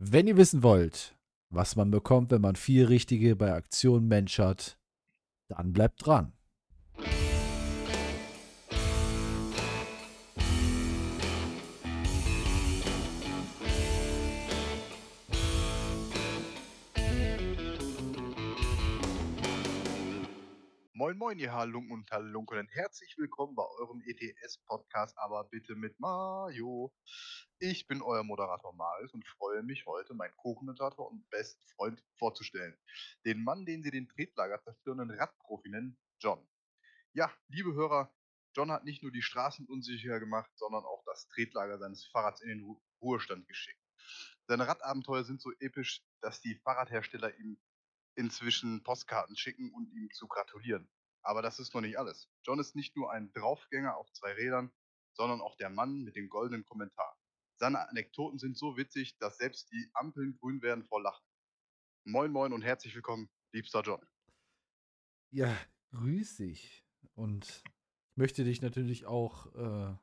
Wenn ihr wissen wollt, was man bekommt, wenn man vier Richtige bei Aktion Mensch hat, dann bleibt dran. Moin Moin, ihr Halunken und Halunken und herzlich willkommen bei eurem ETS-Podcast, aber bitte mit Mario. Ich bin euer Moderator Marius und freue mich heute, meinen Co-Kommentator und besten Freund vorzustellen. Den Mann, den sie den Tretlager zerstörenden Radprofi nennen, John. Ja, liebe Hörer, John hat nicht nur die Straßen unsicher gemacht, sondern auch das Tretlager seines Fahrrads in den Ru Ruhestand geschickt. Seine Radabenteuer sind so episch, dass die Fahrradhersteller ihm inzwischen Postkarten schicken und ihm zu gratulieren. Aber das ist noch nicht alles. John ist nicht nur ein Draufgänger auf zwei Rädern, sondern auch der Mann mit dem goldenen Kommentar. Seine Anekdoten sind so witzig, dass selbst die Ampeln grün werden vor Lachen. Moin moin und herzlich willkommen, liebster John. Ja, grüß dich. Und ich möchte dich natürlich auch äh,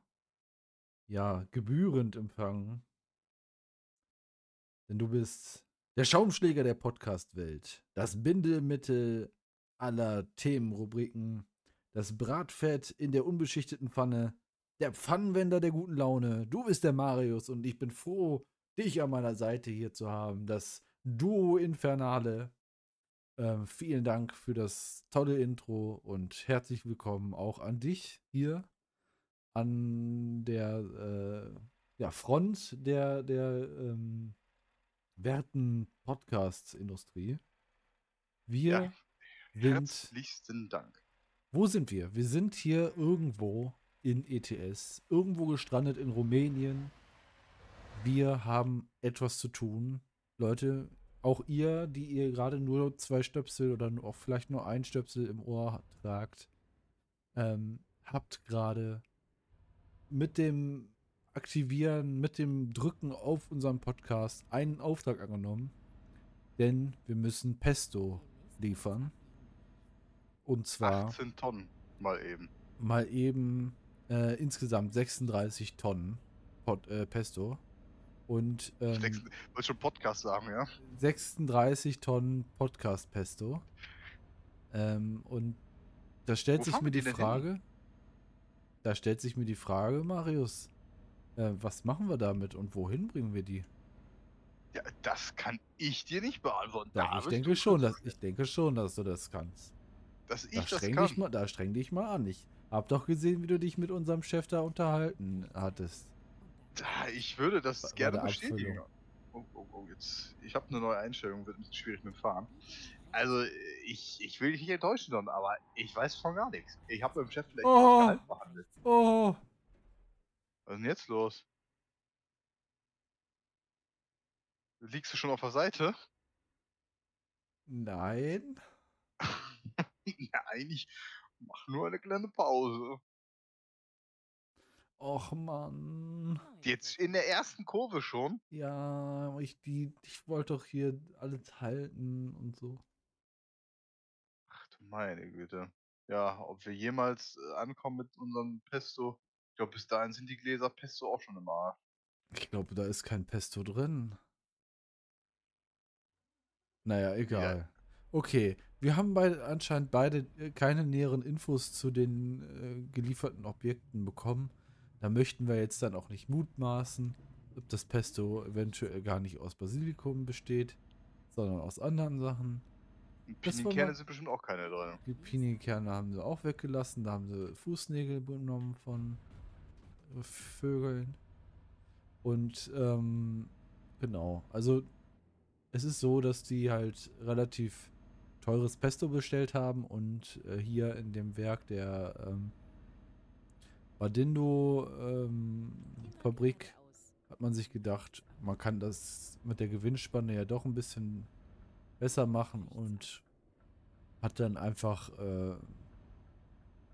ja, gebührend empfangen. Denn du bist der Schaumschläger der Podcast-Welt. Das Bindemittel aller Themenrubriken. Das Bratfett in der unbeschichteten Pfanne. Der Pfannenwender der guten Laune. Du bist der Marius und ich bin froh, dich an meiner Seite hier zu haben. Das Duo Infernale. Ähm, vielen Dank für das tolle Intro und herzlich willkommen auch an dich hier an der äh, ja, Front der, der ähm, werten Podcast-Industrie. Wir Ja, sind. herzlichsten Dank. Wo sind wir? Wir sind hier irgendwo in ETS, irgendwo gestrandet in Rumänien. Wir haben etwas zu tun. Leute, auch ihr, die ihr gerade nur zwei Stöpsel oder auch vielleicht nur ein Stöpsel im Ohr tragt, ähm, habt gerade mit dem Aktivieren, mit dem Drücken auf unserem Podcast einen Auftrag angenommen. Denn wir müssen Pesto liefern. Und zwar 18 Tonnen mal eben. mal eben äh, insgesamt 36 Tonnen Pot, äh, Pesto. Und ähm, Wollte schon Podcast sagen, ja? 36 Tonnen Podcast Pesto. Ähm, und da stellt Wo sich mir die denn hin? Frage, da stellt sich mir die Frage, Marius, äh, was machen wir damit und wohin bringen wir die? Ja, das kann ich dir nicht beantworten. Ja, Da ich denke schon, dass ich denke schon, dass du das kannst. Dass ich Da das streng kann. dich mal, da streng dich mal an. Ich hab doch gesehen, wie du dich mit unserem Chef da unterhalten hattest. Da, ich würde das bei gerne bestätigen. Oh, oh, oh, jetzt. Ich habe eine neue Einstellung, wird ein bisschen schwierig mit dem Fahren. Also, ich, ich will dich nicht enttäuschen, Don, aber ich weiß von gar nichts. Ich habe mit dem Chef vielleicht Oh. Gehalt verhandelt. Oh, Was ist denn jetzt los? Liegst du schon auf der Seite? nein. Nein, ich mach nur eine kleine Pause. Och Mann. Jetzt in der ersten Kurve schon. Ja, ich, die, ich wollte doch hier alles halten und so. Ach du meine Güte. Ja, ob wir jemals äh, ankommen mit unserem Pesto. Ich glaube, bis dahin sind die Gläser Pesto auch schon im Arsch. Ich glaube, da ist kein Pesto drin. Naja, egal. Okay, wir haben beide, anscheinend beide äh, keine näheren Infos zu den äh, gelieferten Objekten bekommen. Da möchten wir jetzt dann auch nicht mutmaßen, ob das Pesto eventuell gar nicht aus Basilikum besteht, sondern aus anderen Sachen. Pinienkerne sind bestimmt auch keine drin. Die Pinienkerne haben sie auch weggelassen. Da haben sie Fußnägel genommen von äh, Vögeln. Und ähm, genau, also es ist so, dass die halt relativ teures Pesto bestellt haben und äh, hier in dem Werk der ähm, Badindo ähm, Fabrik hat man sich gedacht, man kann das mit der Gewinnspanne ja doch ein bisschen besser machen und hat dann einfach äh,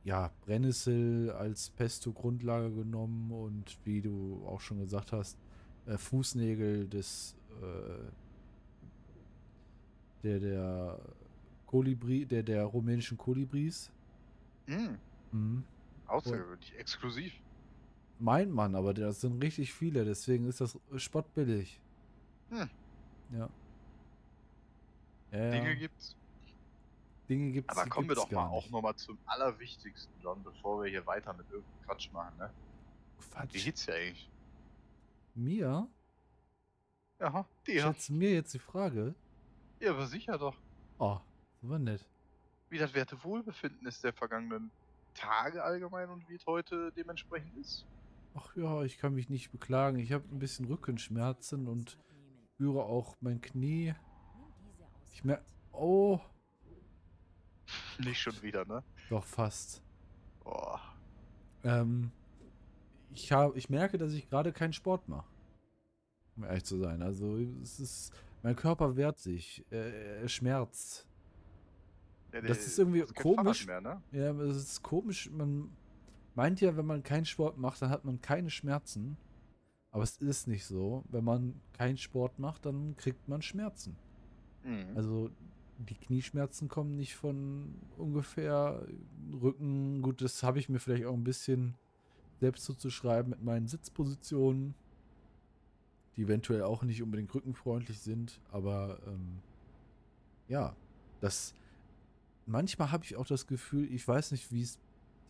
ja Brennnessel als Pesto-Grundlage genommen und wie du auch schon gesagt hast, äh, Fußnägel des äh, der der Kolibri, der der rumänischen Kolibris. Mm, Mhm. außergewöhnlich, exklusiv. Meint man, aber das sind richtig viele, deswegen ist das spottbillig. Hm. Ja. Ja, Dinge ja. gibt's. Dinge gibt's, Aber kommen wir gibt's doch mal auch nochmal zum Allerwichtigsten, John, bevor wir hier weiter mit irgendeinem Quatsch machen, ne? Wie Quatsch. geht's dir eigentlich? Mir? Aha, dir. Stellst mir jetzt die Frage? Ja, aber sicher doch. Oh, war nett. Wie das werte Wohlbefinden ist der vergangenen Tage allgemein und wie es heute dementsprechend ist. Ach ja, ich kann mich nicht beklagen. Ich habe ein bisschen Rückenschmerzen und spüre auch mein Knie. Ich merke. Oh, Nicht schon wieder, ne? doch fast. Boah. Ähm, ich, hab, ich merke, dass ich gerade keinen Sport mache. Um ehrlich zu sein. Also, es ist. Mein Körper wehrt sich. Er, er schmerzt. Ja, Das ist irgendwie das komisch. Mehr, ne? Ja, es ist komisch. Man meint ja, wenn man keinen Sport macht, dann hat man keine Schmerzen. Aber es ist nicht so. Wenn man keinen Sport macht, dann kriegt man Schmerzen. Mhm. Also die Knieschmerzen kommen nicht von ungefähr Rücken. Gut, das habe ich mir vielleicht auch ein bisschen selbst zuzuschreiben mit meinen Sitzpositionen, die eventuell auch nicht unbedingt rückenfreundlich sind. Aber ähm, ja, das manchmal habe ich auch das Gefühl, ich weiß nicht, wie es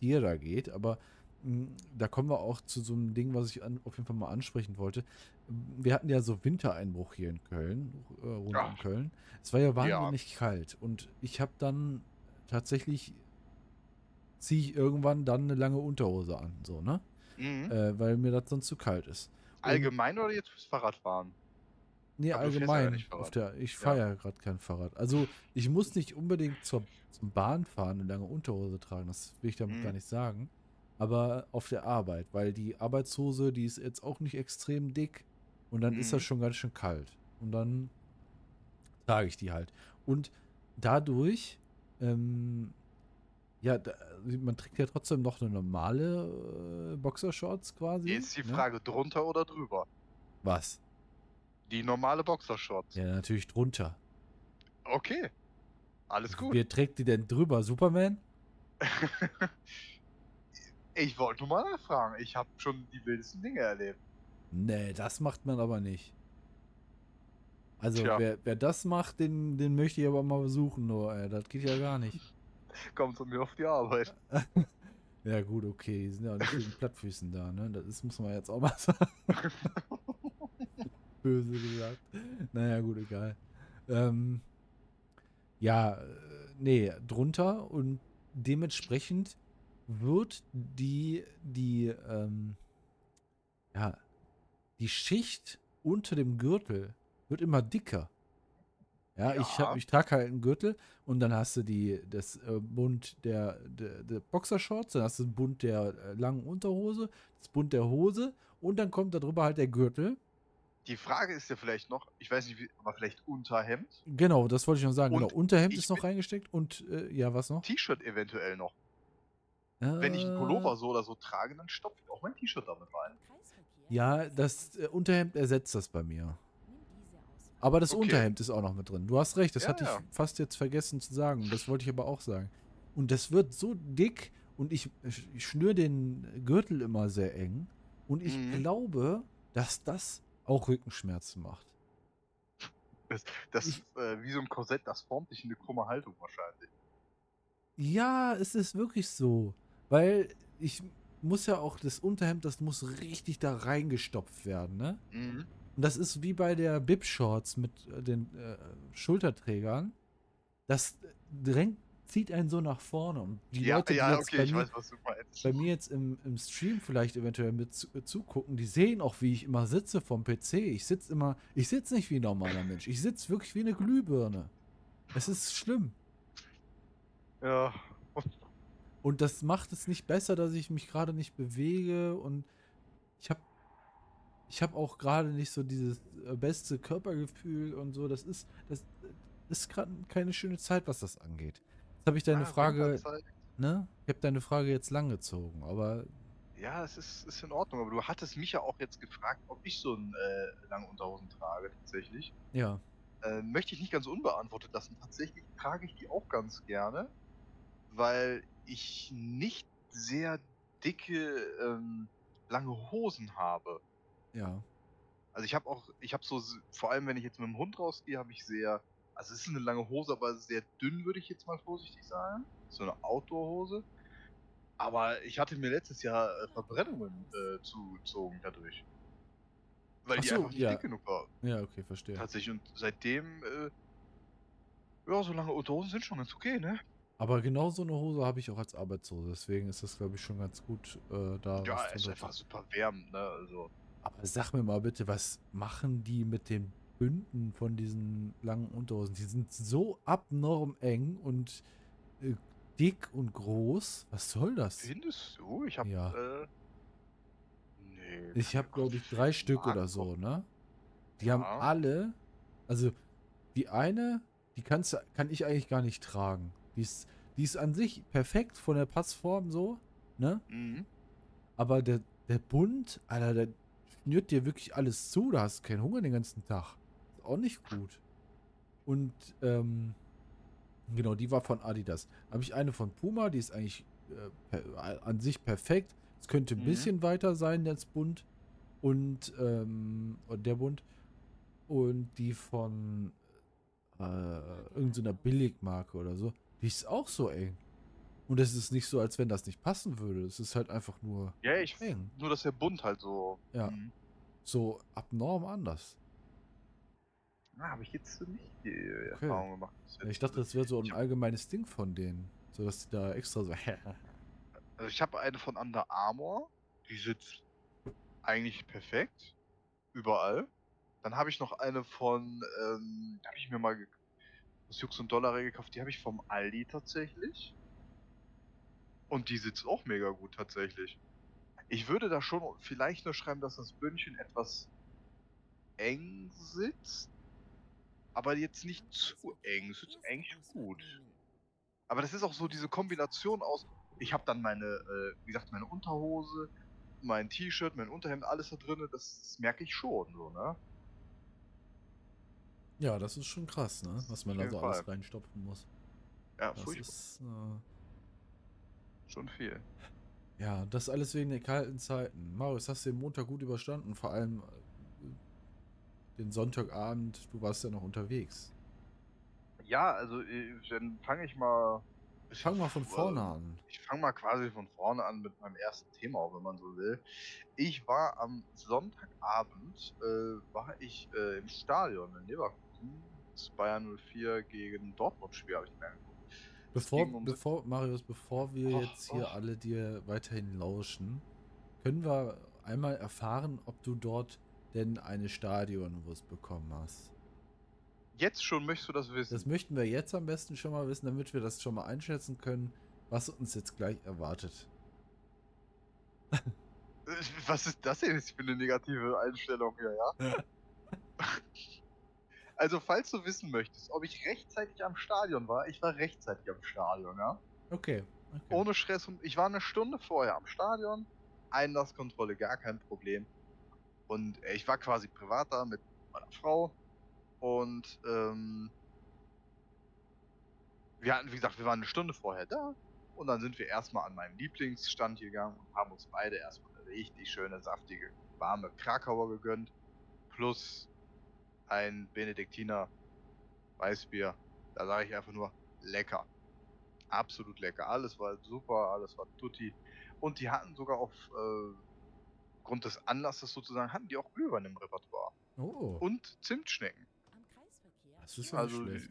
dir da geht, aber mh, da kommen wir auch zu so einem Ding, was ich an, auf jeden Fall mal ansprechen wollte. Wir hatten ja so Wintereinbruch hier in Köln, äh, rund Ja. um Köln. Es war ja Ja. wahnsinnig kalt und ich habe dann tatsächlich ziehe ich irgendwann dann eine lange Unterhose an, so, ne? Mhm. Äh, weil mir das sonst zu kalt ist. Allgemein oder jetzt fürs Fahrradfahren? Nee, Aber ja allgemein. Fahrrad. der, ich fahre ja, gerade kein Fahrrad. Also ich muss nicht unbedingt zur, zum Bahnfahren eine lange Unterhose tragen, das will ich damit Mhm. gar nicht sagen. Aber auf der Arbeit, weil die Arbeitshose, die ist jetzt auch nicht extrem dick und dann ist das Mhm. schon ganz schön kalt. Und dann trage ich die halt. Und dadurch, ähm, ja, da, man trägt ja trotzdem noch eine normale äh, Boxershorts quasi. Jetzt die ne? Frage, drunter oder drüber? Was? Die normale Boxershorts. Ja, natürlich drunter. Okay. Alles gut. Wer trägt die denn drüber? Superman? ich wollte nur mal nachfragen. Ich habe schon die wildesten Dinge erlebt. Nee, das macht man aber nicht. Also, Tja. wer, wer das macht, den, den möchte ich aber mal besuchen, nur, ey, das geht ja gar nicht. Kommt zu mir auf die Arbeit. Ja, gut, okay, die sind ja auch nicht wegen Plattfüßen da, ne? Das muss man jetzt auch mal sagen. Böse gesagt. Naja, gut, egal. Ähm, ja, nee, drunter und dementsprechend wird die, die, ähm, ja, die Schicht unter dem Gürtel wird immer dicker. Ja, ich, Ja. hab, ich trage halt einen Gürtel und dann hast du die, das äh, Bund der, der, der Boxershorts, dann hast du den Bund der äh, langen Unterhose, das Bund der Hose und dann kommt darüber halt der Gürtel. Die Frage ist ja vielleicht noch, ich weiß nicht, wie, aber vielleicht Unterhemd, Genau, das wollte ich noch sagen. Und genau, Unterhemd ist noch reingesteckt und äh, ja, was noch? T-Shirt eventuell noch. Wenn ich einen Äh, Pullover so oder so trage, dann stopfe ich auch mein T-Shirt damit rein. Ja, das äh, Unterhemd ersetzt das bei mir. Aber das Okay. Unterhemd ist auch noch mit drin. Du hast recht, das Ja, hatte ja. ich fast jetzt vergessen zu sagen. Das wollte ich aber auch sagen. Und das wird so dick und ich, ich schnür den Gürtel immer sehr eng. Und ich Mhm. glaube, dass das auch Rückenschmerzen macht. Das Ich- ist äh, wie so ein Korsett, das formt dich in eine krumme Haltung wahrscheinlich. Ja, es ist wirklich so. Weil ich muss ja auch, das Unterhemd, das muss richtig da reingestopft werden, ne? Mhm. Und das ist wie bei der Bib-Shorts mit äh, den äh, Schulterträgern. Das drängt, zieht einen so nach vorne. Und die ja, Leute, die ja, jetzt okay, bei, mir, weiß, bei mir jetzt im, im Stream vielleicht eventuell mit zu, äh, zugucken, die sehen auch, wie ich immer sitze vom PC. Ich sitze immer, ich sitze nicht wie ein normaler Mensch. Ich sitze wirklich wie eine Glühbirne. Es ist schlimm. Ja, Und das macht es nicht besser, dass ich mich gerade nicht bewege und ich habe ich habe auch gerade nicht so dieses äh, beste Körpergefühl und so. Das ist das ist gerade keine schöne Zeit, was das angeht. Jetzt habe ich deine Ah, Frage, ne? Ich habe deine Frage jetzt lang gezogen, aber Ja, es ist, ist in Ordnung, aber du hattest mich ja auch jetzt gefragt, ob ich so einen äh, langen Unterhosen trage, tatsächlich. ja, Äh, möchte ich nicht ganz unbeantwortet lassen. Tatsächlich trage ich die auch ganz gerne, weil ich nicht sehr dicke, ähm, lange Hosen habe. ja. Also ich habe auch, ich habe so, vor allem wenn ich jetzt mit dem Hund rausgehe, habe ich sehr, also es ist eine lange Hose, aber sehr dünn, würde ich jetzt mal vorsichtig sagen. So eine Outdoor-Hose. Aber ich hatte mir letztes Jahr äh, Verbrennungen äh, zugezogen dadurch. Weil Ach die so, einfach nicht ja. dick genug war. Ja, okay, verstehe. Tatsächlich. Und seitdem, äh, ja, so lange Unterhosen sind schon ganz okay, ne? Aber genau so eine Hose habe ich auch als Arbeitshose. Deswegen ist das, glaube ich, schon ganz gut, äh, da Ja, ist einfach super wärmend, ne? Also. Aber sag mir mal bitte, was machen die mit den Bünden von diesen langen Unterhosen? Die sind so abnorm eng und äh, dick und groß. Was soll das? Findest du? Ich hab, Ja. äh. Nee. Ich habe, glaube ich, drei Stück oder so, ne? Die haben Ja. alle, also die eine, die kannst, du- kann ich eigentlich gar nicht tragen. Die ist, die ist an sich perfekt von der Passform so, ne? Mhm. Aber der, der Bund, Alter, der schnürt dir wirklich alles zu. Da hast du keinen Hunger den ganzen Tag. Ist auch nicht gut. Und, ähm, genau, die war von Adidas. Habe ich eine von Puma, die ist eigentlich äh, per, an sich perfekt. Es könnte ein Mhm. bisschen weiter sein, das Bund. Und, ähm, der Bund. Und die von äh, irgendeiner Billigmarke oder so. Die ist auch so eng. Und es ist nicht so, als wenn das nicht passen würde. Es ist halt einfach nur Ja, ich. eng. Nur, dass der Bund halt so. Ja. Mhm. So abnorm anders. Ah, habe ich jetzt nicht die Erfahrung gemacht. Ja. Ich dachte, das wäre so ein allgemeines Ding von denen. So dass die da extra so. Also ich habe eine von Under Armour, die sitzt eigentlich perfekt. Überall. Dann habe ich noch eine von, ähm, die habe ich mir mal aus Jux und Dollar gekauft, die habe ich vom Aldi tatsächlich. Und die sitzt auch mega gut tatsächlich. Ich würde da schon vielleicht nur schreiben, dass das Bündchen etwas eng sitzt. Aber jetzt nicht zu eng. Es sitzt eigentlich gut. Aber das ist auch so diese Kombination aus, ich habe dann meine, äh, wie gesagt, meine Unterhose, mein T-Shirt, mein Unterhemd, alles da drin, das, das merke ich schon so, ne? ja, das ist schon krass, ne? Was man da so alles reinstopfen muss. Ja, Das furchtbar. ist. Äh, Schon viel. ja, das alles wegen der kalten Zeiten. Marius, hast du den Montag gut überstanden? Vor allem den Sonntagabend, du warst ja noch unterwegs. Ja, also äh, dann fange ich mal. Fang mal von vorne äh, an. Ich fange mal quasi von vorne an mit meinem ersten Thema, wenn man so will. Ich war am Sonntagabend, äh, war ich äh, im Stadion in Leverkusen. Das Bayern 04 gegen Dortmund Spiel habe ich mir angeguckt. Bevor, um- bevor, Marius, bevor wir Och, jetzt hier och. alle dir weiterhin lauschen, können wir einmal erfahren, ob du dort denn eine Stadionwurst bekommen hast. Jetzt schon möchtest du das wissen. Das möchten wir jetzt am besten schon mal wissen, damit wir das schon mal einschätzen können, was uns jetzt gleich erwartet. Was ist das denn jetzt für eine negative Einstellung hier, ja? also, falls du wissen möchtest, ob ich rechtzeitig am Stadion war, ich war rechtzeitig am Stadion, ja? Okay. okay. Ohne Stress und ich war eine Stunde vorher am Stadion, Einlasskontrolle gar kein Problem. Und äh, ich war quasi privat da mit meiner Frau und ähm, wir hatten, wie gesagt, wir waren eine Stunde vorher da und dann sind wir erstmal an meinen Lieblingsstand gegangen und haben uns beide erstmal eine richtig schöne, saftige, warme Krakauer gegönnt. Plus ein Benediktiner Weißbier. Da sage ich einfach nur lecker. Absolut lecker. Alles war super, alles war tutti. Und die hatten sogar auf äh, Grund des Anlasses sozusagen, hatten die auch Glühwein im Repertoire. Oh, Und Zimtschnecken. das ist ja Also, schlecht.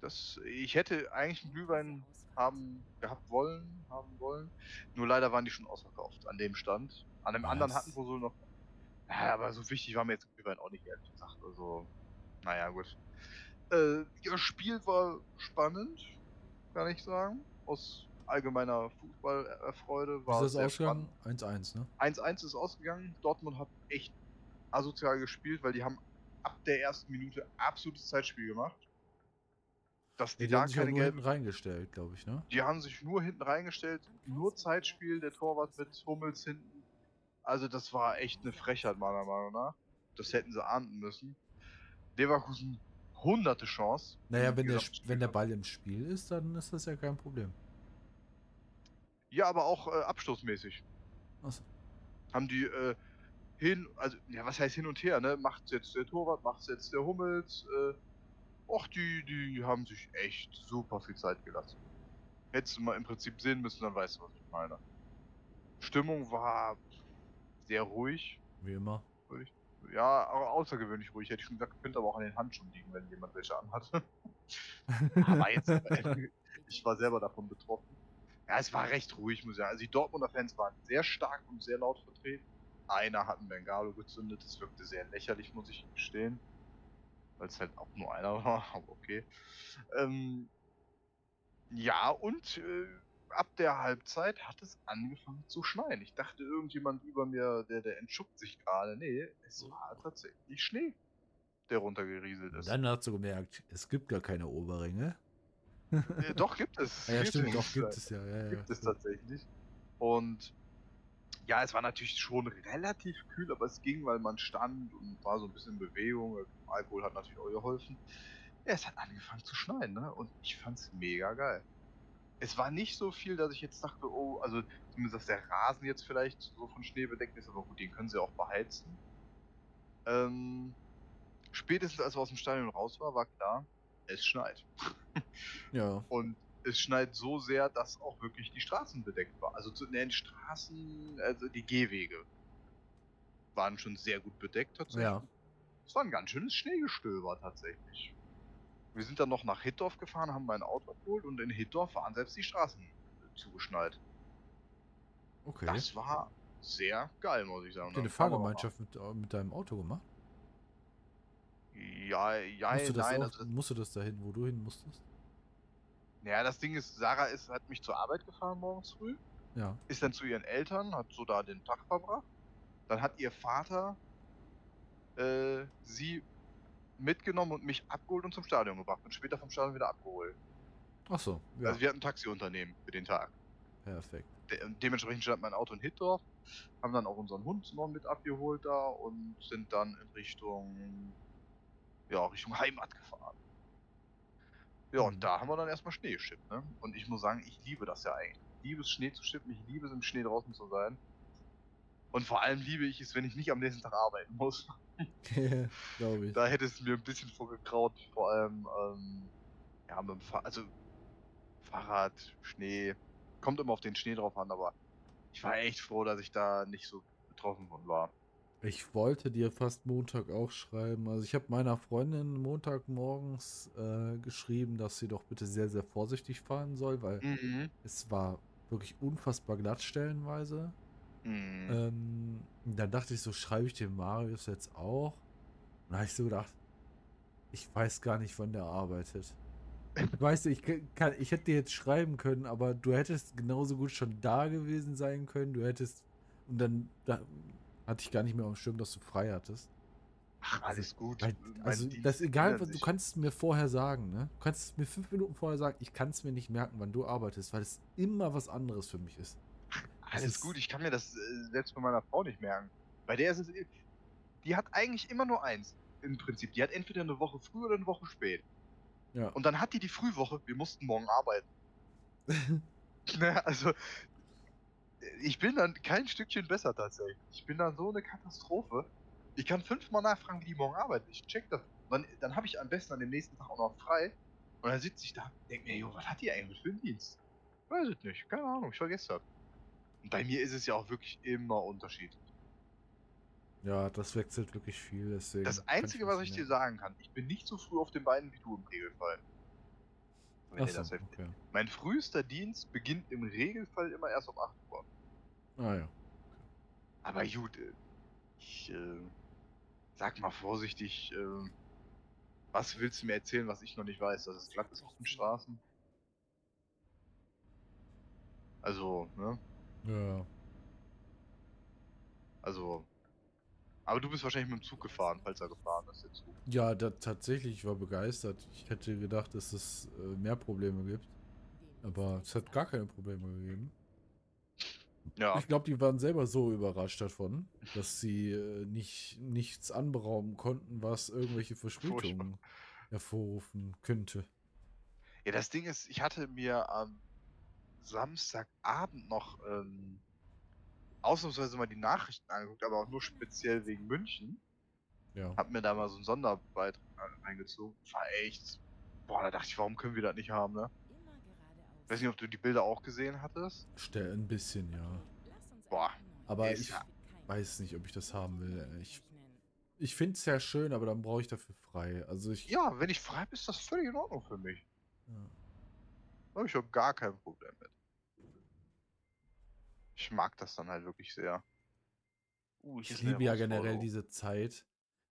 Das, ich hätte eigentlich einen Glühwein haben gehabt wollen, haben wollen. Nur leider waren die schon ausverkauft an dem Stand. An dem anderen Was? hatten wir so noch. Ja, aber so wichtig war mir jetzt Glühwein auch nicht, ehrlich gesagt. Also, naja, gut. Äh, das Spiel war spannend, kann ich sagen. Aus allgemeiner Fußballerfreude war ist es das sehr ausgegangen? spannend. 1-1, ne? 1-1 ist ausgegangen. Dortmund hat echt asozial gespielt, weil die haben ab der ersten Minute absolutes Zeitspiel gemacht. Dass die, Die, die da haben sich auch keine nur gelben hinten reingestellt, glaube ich, ne? die haben sich nur hinten reingestellt, nur Zeitspiel, der Torwart mit Hummels hinten. Also das war echt eine Frechheit meiner Meinung nach. Das hätten sie ahnden müssen. Leverkusen hunderte Chance. Naja, wenn der, wenn der. Ball im Spiel ist, dann ist das ja kein Problem. Ja, aber auch äh, abstoßmäßig. Achso. Haben die äh, hin, also, ja, was heißt hin und her, ne? Macht's jetzt der Torwart, macht's jetzt der Hummels, äh, och, die, die haben sich echt super viel Zeit gelassen. Hättest du mal im Prinzip sehen müssen, dann weißt du, was ich meine. Stimmung war sehr ruhig. Wie immer. ruhig. Ja, außergewöhnlich ruhig. Hätte ich schon gesagt, könnte aber auch an den Handschuhen liegen, wenn jemand welche anhat. aber jetzt, äh, ich war selber davon betroffen. Ja, es war recht ruhig, muss ich sagen. Also die Dortmunder Fans waren sehr stark und sehr laut vertreten. Einer hat ein Bengalo gezündet, das wirkte sehr lächerlich, muss ich gestehen. Weil es halt auch nur einer war, aber okay. Ähm, ja, und äh, ab der Halbzeit hat es angefangen zu schneien. Ich dachte, irgendjemand über mir, der, der entschuckt sich gerade. Nee, es war tatsächlich Schnee, der runtergerieselt ist. Dann hast du gemerkt, es gibt gar keine Oberringe. Äh, doch, gibt es. Ah, ja, stimmt, es. doch, gibt es ja. ja, ja. Gibt es tatsächlich. Und ja, es war natürlich schon relativ kühl, aber es ging, weil man stand und war so ein bisschen in Bewegung. Alkohol hat natürlich auch geholfen. Ja, es hat angefangen zu schneien, ne? Und ich fand's mega geil. Es war nicht so viel, dass ich jetzt dachte, oh, also zumindest, dass der Rasen jetzt vielleicht so von Schnee bedeckt ist, aber gut, den können sie auch beheizen. Ähm, spätestens als wir aus dem Stadion raus war, war klar, es schneit. Ja. Und es schneit so sehr, dass auch wirklich die Straßen bedeckt waren. Also zu den Straßen, also die Gehwege waren schon sehr gut bedeckt tatsächlich. Ja. Es war ein ganz schönes Schneegestöber tatsächlich. Wir sind dann noch nach Hittorf gefahren, haben mein Auto abgeholt und in Hittorf waren selbst die Straßen zugeschneit. Okay. Das war sehr geil, muss ich sagen. Habt ihr eine Fahrgemeinschaft mit, äh, mit deinem Auto gemacht? Ja, ja, musst du das nein. auch, Also, musst du das dahin, wo du hin musstest? ja, das Ding ist, Sarah ist, hat mich zur Arbeit gefahren morgens früh. Ja. ist dann zu ihren Eltern, hat so da den Tag verbracht. Dann hat ihr Vater äh, sie mitgenommen und mich abgeholt und zum Stadion gebracht und später vom Stadion wieder abgeholt. Ach so. Ja. Also wir hatten ein Taxiunternehmen für den Tag. Perfekt. De und dementsprechend stand mein Auto in Hittorf, haben dann auch unseren Hund noch mit abgeholt da und sind dann in Richtung, ja, Richtung Heimat gefahren. Ja, Mhm. und da haben wir dann erstmal Schnee geschippt, ne? Und ich muss sagen, ich liebe das ja eigentlich. Ich liebe es, Schnee zu schippen, ich liebe es, im Schnee draußen zu sein. Und vor allem liebe ich es, wenn ich nicht am nächsten Tag arbeiten muss. Glaube ich. Da hätte es mir ein bisschen vorgekraut, vor allem, ähm, ja, mit dem Fahr also Fahrrad, Schnee, kommt immer auf den Schnee drauf an, aber ich war echt froh, dass ich da nicht so betroffen von war. Ich wollte dir fast Montag auch schreiben. Also ich habe meiner Freundin Montagmorgens äh, geschrieben, dass sie doch bitte sehr, sehr vorsichtig fahren soll, weil Mhm. es war wirklich unfassbar glatt stellenweise. Mhm. Ähm, dann dachte ich so, schreibe ich dem Marius jetzt auch? Und da habe ich so gedacht, ich weiß gar nicht, wann der arbeitet. Weißt du, ich, kann, ich hätte dir jetzt schreiben können, aber du hättest genauso gut schon da gewesen sein können. Du hättest. Und dann da, hatte ich gar nicht mehr am Schirm, dass du frei hattest. Ach, alles gut. Weil, also, Dienst das ist egal, was, du kannst es mir vorher sagen, ne? Du kannst es mir fünf Minuten vorher sagen, ich kann es mir nicht merken, wann du arbeitest, weil es immer was anderes für mich ist. Alles ist- gut, ich kann mir das äh, selbst bei meiner Frau nicht merken. Bei der ist es. eh- Die hat eigentlich immer nur eins im Prinzip. Die hat entweder eine Woche früh oder eine Woche spät. Ja. Und dann hat die die Frühwoche, wir mussten morgen arbeiten. Ne, also, ich bin dann kein Stückchen besser tatsächlich. Ich bin dann so eine Katastrophe. Ich kann fünfmal nachfragen, wie die morgen arbeiten. Ich check das. Dann, dann habe ich am besten an dem nächsten Tag auch noch frei. Und dann sitze ich da und denke mir, jo, was hat die eigentlich für einen Dienst? Weiß ich nicht, keine Ahnung, ich vergesse das. Und bei mir ist es ja auch wirklich immer unterschiedlich. Ja, das wechselt wirklich viel, deswegen. Das Einzige, was ich dir sagen kann, ich bin nicht so früh auf den Beinen wie du im Regelfall. Dir so, das okay. Mein frühester Dienst beginnt im Regelfall immer erst um 8 Uhr. Ah ja. Aber gut, äh, ich äh, sag mal vorsichtig, äh, was willst du mir erzählen, was ich noch nicht weiß, dass es glatt ist auf den Straßen? Also, ne? Ja. Also. Aber du bist wahrscheinlich mit dem Zug gefahren, falls er gefahren ist, der Zug. Ja, da, tatsächlich, ich war begeistert. Ich hätte gedacht, dass es äh, mehr Probleme gibt. Aber es hat gar keine Probleme gegeben. Ja, Ich glaube, die waren selber so überrascht davon, dass sie äh, nicht, nichts anberaumen konnten, was irgendwelche Verspätungen hervorrufen könnte. Ja, das Ding ist, ich hatte mir am Samstagabend noch ähm, ausnahmsweise mal die Nachrichten angeguckt, aber auch nur speziell wegen München. Ja. Hab mir da mal so einen Sonderbeitrag reingezogen. War echt. Boah, da dachte ich, warum können wir das nicht haben, ne? Weiß nicht, ob du die Bilder auch gesehen hattest. Stell ein bisschen, ja. Boah, Aber ich ja- weiß nicht, ob ich das haben will. Ich, ich finde es ja schön, aber dann brauche ich dafür frei. Also ich. Ja, wenn ich frei bin, ist das völlig in Ordnung für mich. Ja. Habe ich auch gar kein Problem mit. Ich mag das dann halt wirklich sehr. Uh, Ich liebe ja generell diese Zeit,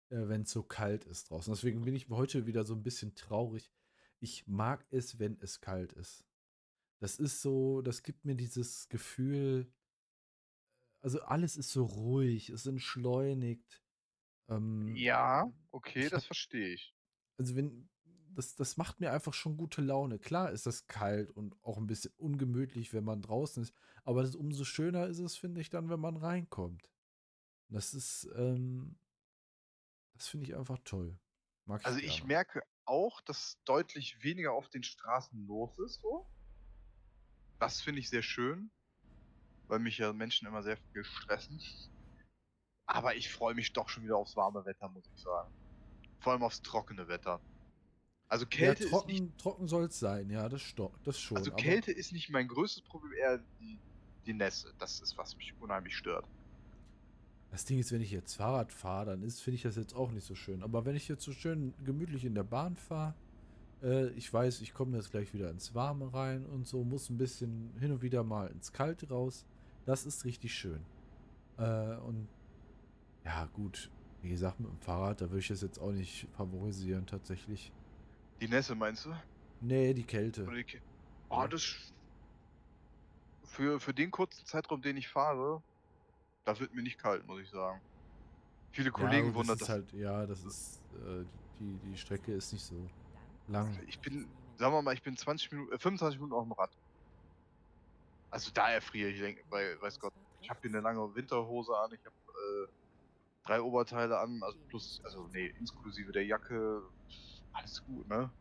äh, wenn es so kalt ist draußen. Deswegen bin ich heute wieder so ein bisschen traurig. Ich mag es, wenn es kalt ist. Das ist so, das gibt mir dieses Gefühl, also alles ist so ruhig, es entschleunigt. Ähm, Ja, okay, das verstehe ich. also wenn, das, das macht mir einfach schon gute Laune. Klar ist das kalt und auch ein bisschen ungemütlich, wenn man draußen ist, aber das, umso schöner ist es, finde ich, dann, wenn man reinkommt. Das ist, ähm, das finde ich einfach toll. Mag Also ich gerne. merke auch, dass deutlich weniger auf den Straßen los ist, so. Das finde ich sehr schön, weil mich ja Menschen immer sehr viel stressen. Aber ich freue mich doch schon wieder aufs warme Wetter, muss ich sagen. Vor allem aufs trockene Wetter. Also Ja, Kälte ist nicht trocken, trocken soll es sein, ja, das, das schon. Also Kälte ist nicht mein größtes Problem, eher die, die Nässe. Das ist, was mich unheimlich stört. Das Ding ist, wenn ich jetzt Fahrrad fahre, dann ist, finde ich das jetzt auch nicht so schön. Aber wenn ich jetzt so schön gemütlich in der Bahn fahre, äh, ich weiß, ich komme jetzt gleich wieder ins Warme rein und so, muss ein bisschen hin und wieder mal ins Kalte raus. Das ist richtig schön. Äh, und ja, gut, wie gesagt, mit dem Fahrrad, da würde ich das jetzt auch nicht favorisieren, tatsächlich. Die Nässe meinst du? Nee, die Kälte. Oder die Kä- Oh, das. Für, für den kurzen Zeitraum, den ich fahre, da wird mir nicht kalt, muss ich sagen. Viele Ja, Kollegen gut, wundert das halt, ja, das ist, äh, die, die Strecke ist nicht so lang. Ich bin, sagen wir mal, ich bin 20 Minuten, äh, 25 Minuten auf dem Rad. Also da erfriere ich, denke, weil, weiß Gott, ich habe hier eine lange Winterhose an, ich habe äh, drei Oberteile an, also plus, also nee, inklusive der Jacke, alles gut, ne?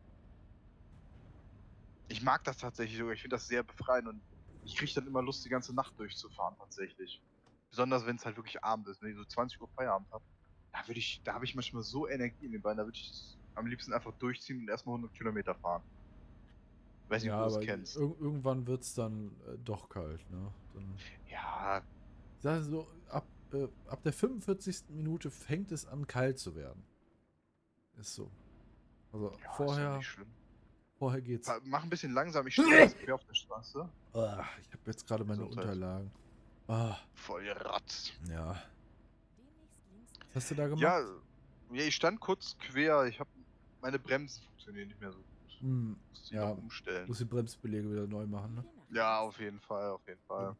Ich mag das tatsächlich sogar, ich finde das sehr befreiend und ich kriege dann immer Lust, die ganze Nacht durchzufahren tatsächlich. Besonders wenn es halt wirklich Abend ist, wenn ich so 20 Uhr Feierabend habe. Da würde ich, da habe ich manchmal so Energie in den Beinen, da würde ich am liebsten einfach durchziehen und erstmal 100 Kilometer fahren. Weiß nicht, Ja, ob du das kennst. ir irgendwann wird es dann äh, doch kalt, ne? Dann, Ja, sag so, ab, äh, ab der 45. Minute fängt es an, kalt zu werden. Ist so. Also ja ist ja vorher, vorher geht's. Mach ein bisschen langsam, ich stehe jetzt quer auf der Straße. Ah, ich habe jetzt gerade meine Gesundheit. Unterlagen. Ah, Voll geratzt. ja. Was hast du da gemacht? Ja, ja, ich stand kurz quer, ich habe meine Bremsen funktionieren nicht mehr so gut. Hm, Muss die Ja, umstellen. muss die Bremsbeläge wieder neu machen, ne? Ja, auf jeden Fall, auf jeden Fall.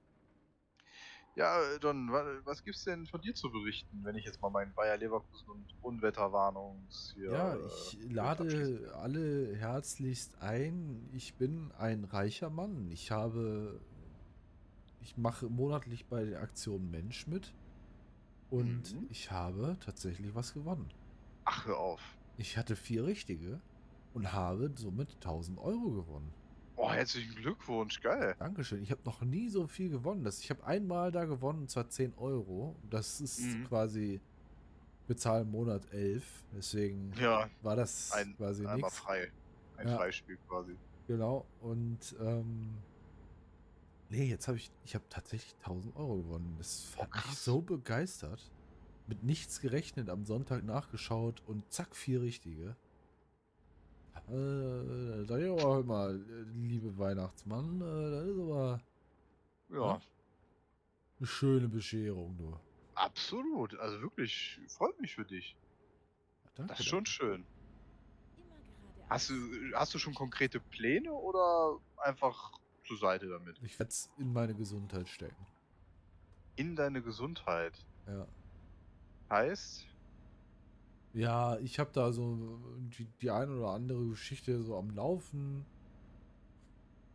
Ja, äh, Don, wa- was gibt's denn von dir zu berichten, wenn ich jetzt mal meinen Bayer Leverkusen und Unwetterwarnungs hier. Ja, äh, ich Bild lade alle herzlichst ein. Ich bin ein reicher Mann. Ich habe. Ich mache monatlich bei der Aktion Mensch mit. Und Mhm. ich habe tatsächlich was gewonnen. Ach, hör auf. Ich hatte vier richtige und habe somit 1000 Euro gewonnen. Oh, herzlichen Glückwunsch, geil. Dankeschön. Ich habe noch nie so viel gewonnen. Das, ich habe einmal da gewonnen, und zwar 10 Euro. Das ist Mhm. quasi bezahl im Monat 11. Deswegen Ja, war das ein, quasi einmal frei. Ein Ja. Freispiel quasi. Genau. Und ähm, nee, jetzt habe ich, ich habe tatsächlich 1000 Euro gewonnen. Das Oh, hat mich so begeistert. Mit nichts gerechnet, am Sonntag nachgeschaut und zack, vier richtige. Äh, da ja auch immer, äh, liebe Weihnachtsmann, äh, das ist aber Ja, Ja. eine schöne Bescherung, du. absolut. Also wirklich, freut mich für dich. Danke, Das ist schon danke. schön. Hast du, hast du schon konkrete Pläne oder einfach zur Seite damit? Ich werde es in meine Gesundheit stecken. In deine Gesundheit. Ja. Heißt, Ja, ich habe da so die, die eine oder andere Geschichte so am Laufen.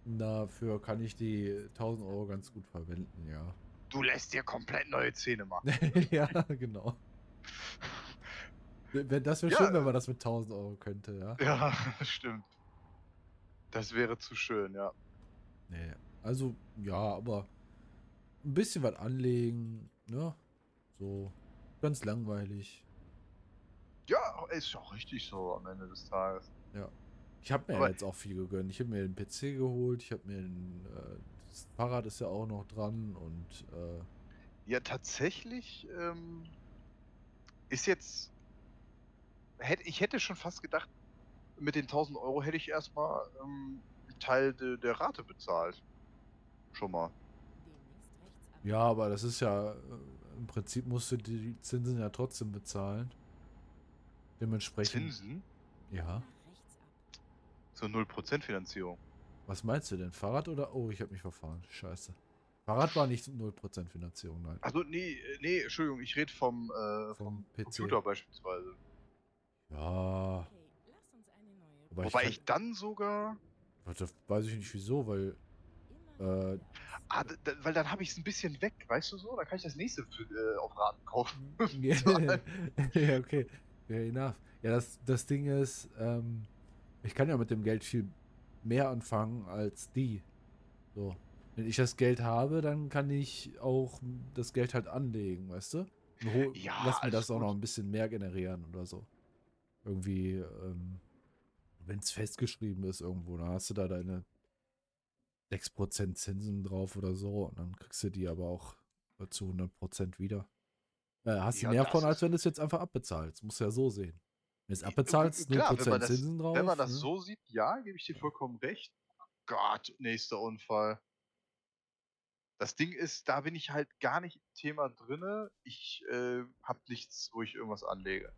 Dafür kann ich die 1000 Euro ganz gut verwenden, ja. du lässt dir komplett neue Zähne machen. ja, genau. Das wäre Ja. schön, wenn man das mit 1000 Euro könnte, ja. ja, stimmt. Das wäre zu schön, ja. Nee, also, ja, aber ein bisschen was anlegen, ne? So, ganz langweilig. Ja, ist auch richtig so am Ende des Tages. Ja. Ich habe mir Aber- jetzt auch viel gegönnt. Ich habe mir den PC geholt, ich habe mir ein, äh, das Fahrrad ist ja auch noch dran und äh, Ja, tatsächlich ähm, ist jetzt. Hätt, ich hätte schon fast gedacht, mit den 1000 Euro hätte ich erstmal ähm, einen Teil de, der Rate bezahlt. Schon mal. ja, aber das ist ja äh, im Prinzip musst du die Zinsen ja trotzdem bezahlen. Dementsprechend. Zinsen? Ja. So 0% Finanzierung. Was meinst du denn? Fahrrad oder? Oh, ich habe mich verfahren. Scheiße. Fahrrad war nicht 0% Finanzierung, nein. Also, nee, äh, nee, Entschuldigung, ich rede vom, äh, Vom vom PC. Computer beispielsweise. Ja. Wobei Wobei kann- ich dann sogar. Das weiß ich nicht wieso, weil. Äh, Ah, d- d- weil dann habe ich es ein bisschen weg, weißt du so? Dann kann ich das nächste für, äh, auf Raten kaufen. ja, ja, okay. Fair enough. Ja, das, das Ding ist, ähm, ich kann ja mit dem Geld viel mehr anfangen als die. So. Wenn ich das Geld habe, dann kann ich auch das Geld halt anlegen, weißt du? Ja, lass mir das auch noch ein bisschen mehr generieren oder so. Irgendwie, ähm, wenn es festgeschrieben ist irgendwo, dann hast du da deine 6% Zinsen drauf oder so und dann kriegst du die aber auch zu 100% wieder. Äh, hast du Ja, mehr von, als wenn du es jetzt einfach abbezahlst. Musst du ja so sehen. Wenn du es I- abbezahlst, klar, 0% wenn man das- Zinsen drauf. Wenn man das ne? so sieht, ja, gebe ich dir vollkommen recht. Gott, nächster Unfall. Das Ding ist, da bin ich halt gar nicht im Thema drinne. Ich äh, habe nichts, wo ich irgendwas anlege.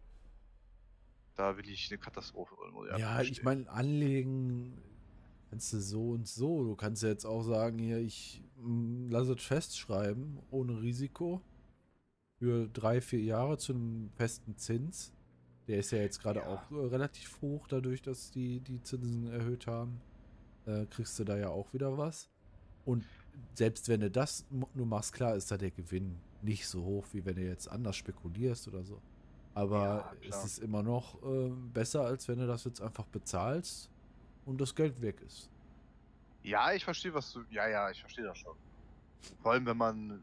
Da bin ich eine Katastrophe muss ich Ja, einfach ich meine, anlegen kannst du so und so. Du kannst ja jetzt auch sagen, hier, ich mm, lasse es festschreiben, ohne Risiko. Für drei, vier Jahre zu einem festen Zins. Der ist ja jetzt gerade Ja. auch äh, relativ hoch, dadurch, dass die die Zinsen erhöht haben. Äh, kriegst du da ja auch wieder was. Und selbst wenn du das nur machst, klar ist da der Gewinn nicht so hoch, wie wenn du jetzt anders spekulierst oder so. Aber Ja, es ist immer noch äh, besser, als wenn du das jetzt einfach bezahlst und das Geld weg ist. Ja, ich verstehe, was du. Ja, ja, ich verstehe das schon. Vor allem, wenn man.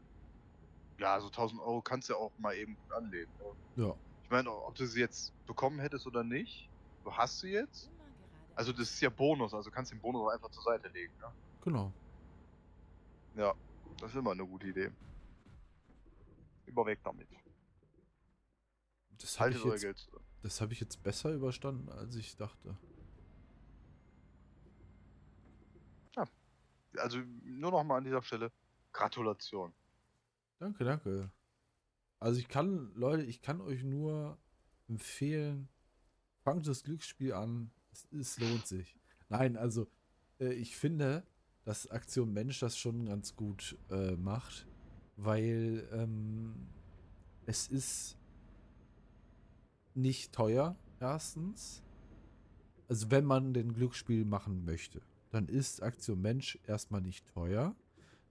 Ja, so 1000 Euro kannst du ja auch mal eben gut anlegen. ne? Ja. Ich meine, ob du sie jetzt bekommen hättest oder nicht, du hast sie jetzt. Also, das ist ja Bonus, also kannst du den Bonus auch einfach zur Seite legen. Ne? Genau. Ja, das ist immer eine gute Idee. Immer weg damit. Das habe ich, jetzt- das hab ich jetzt besser überstanden, als ich dachte. Also, nur noch mal an dieser Stelle. Gratulation. Danke, danke. Also ich kann, Leute, ich kann euch nur empfehlen, fangt das Glücksspiel an. Es, es lohnt sich. Nein, also äh, ich finde, dass Aktion Mensch das schon ganz gut äh, macht, weil ähm, es ist nicht teuer, erstens. Also wenn man den Glücksspiel machen möchte, dann ist Aktion Mensch erstmal nicht teuer.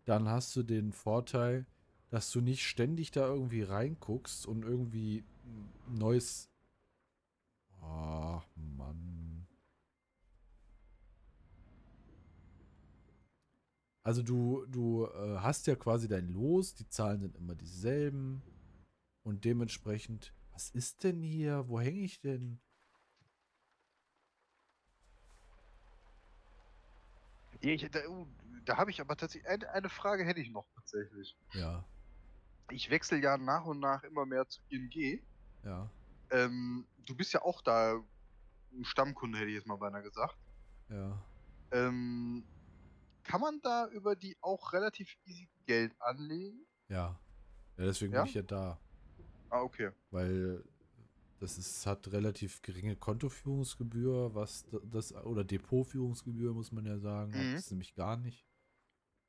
Dann hast du den Vorteil, dass du nicht ständig da irgendwie reinguckst und irgendwie neues. Ach, Mann. Also du, du äh, hast ja quasi dein Los, die Zahlen sind immer dieselben und dementsprechend, was ist denn hier? Wo hänge ich denn? Ich, da uh, da habe ich aber tatsächlich. Eine, eine Frage hätte ich noch tatsächlich. Ja, Ich wechsle ja nach und nach immer mehr zu ING. ja, Ähm, du bist ja auch da ein Stammkunde, hätte ich jetzt mal beinahe gesagt. ja. Ähm, kann man da über die auch relativ easy Geld anlegen? Ja. Ja, deswegen Ja? bin ich ja da. Ah, okay. weil das ist, hat relativ geringe Kontoführungsgebühr, was das, oder Depotführungsgebühr, muss man ja sagen, hat Mhm. es nämlich gar nicht.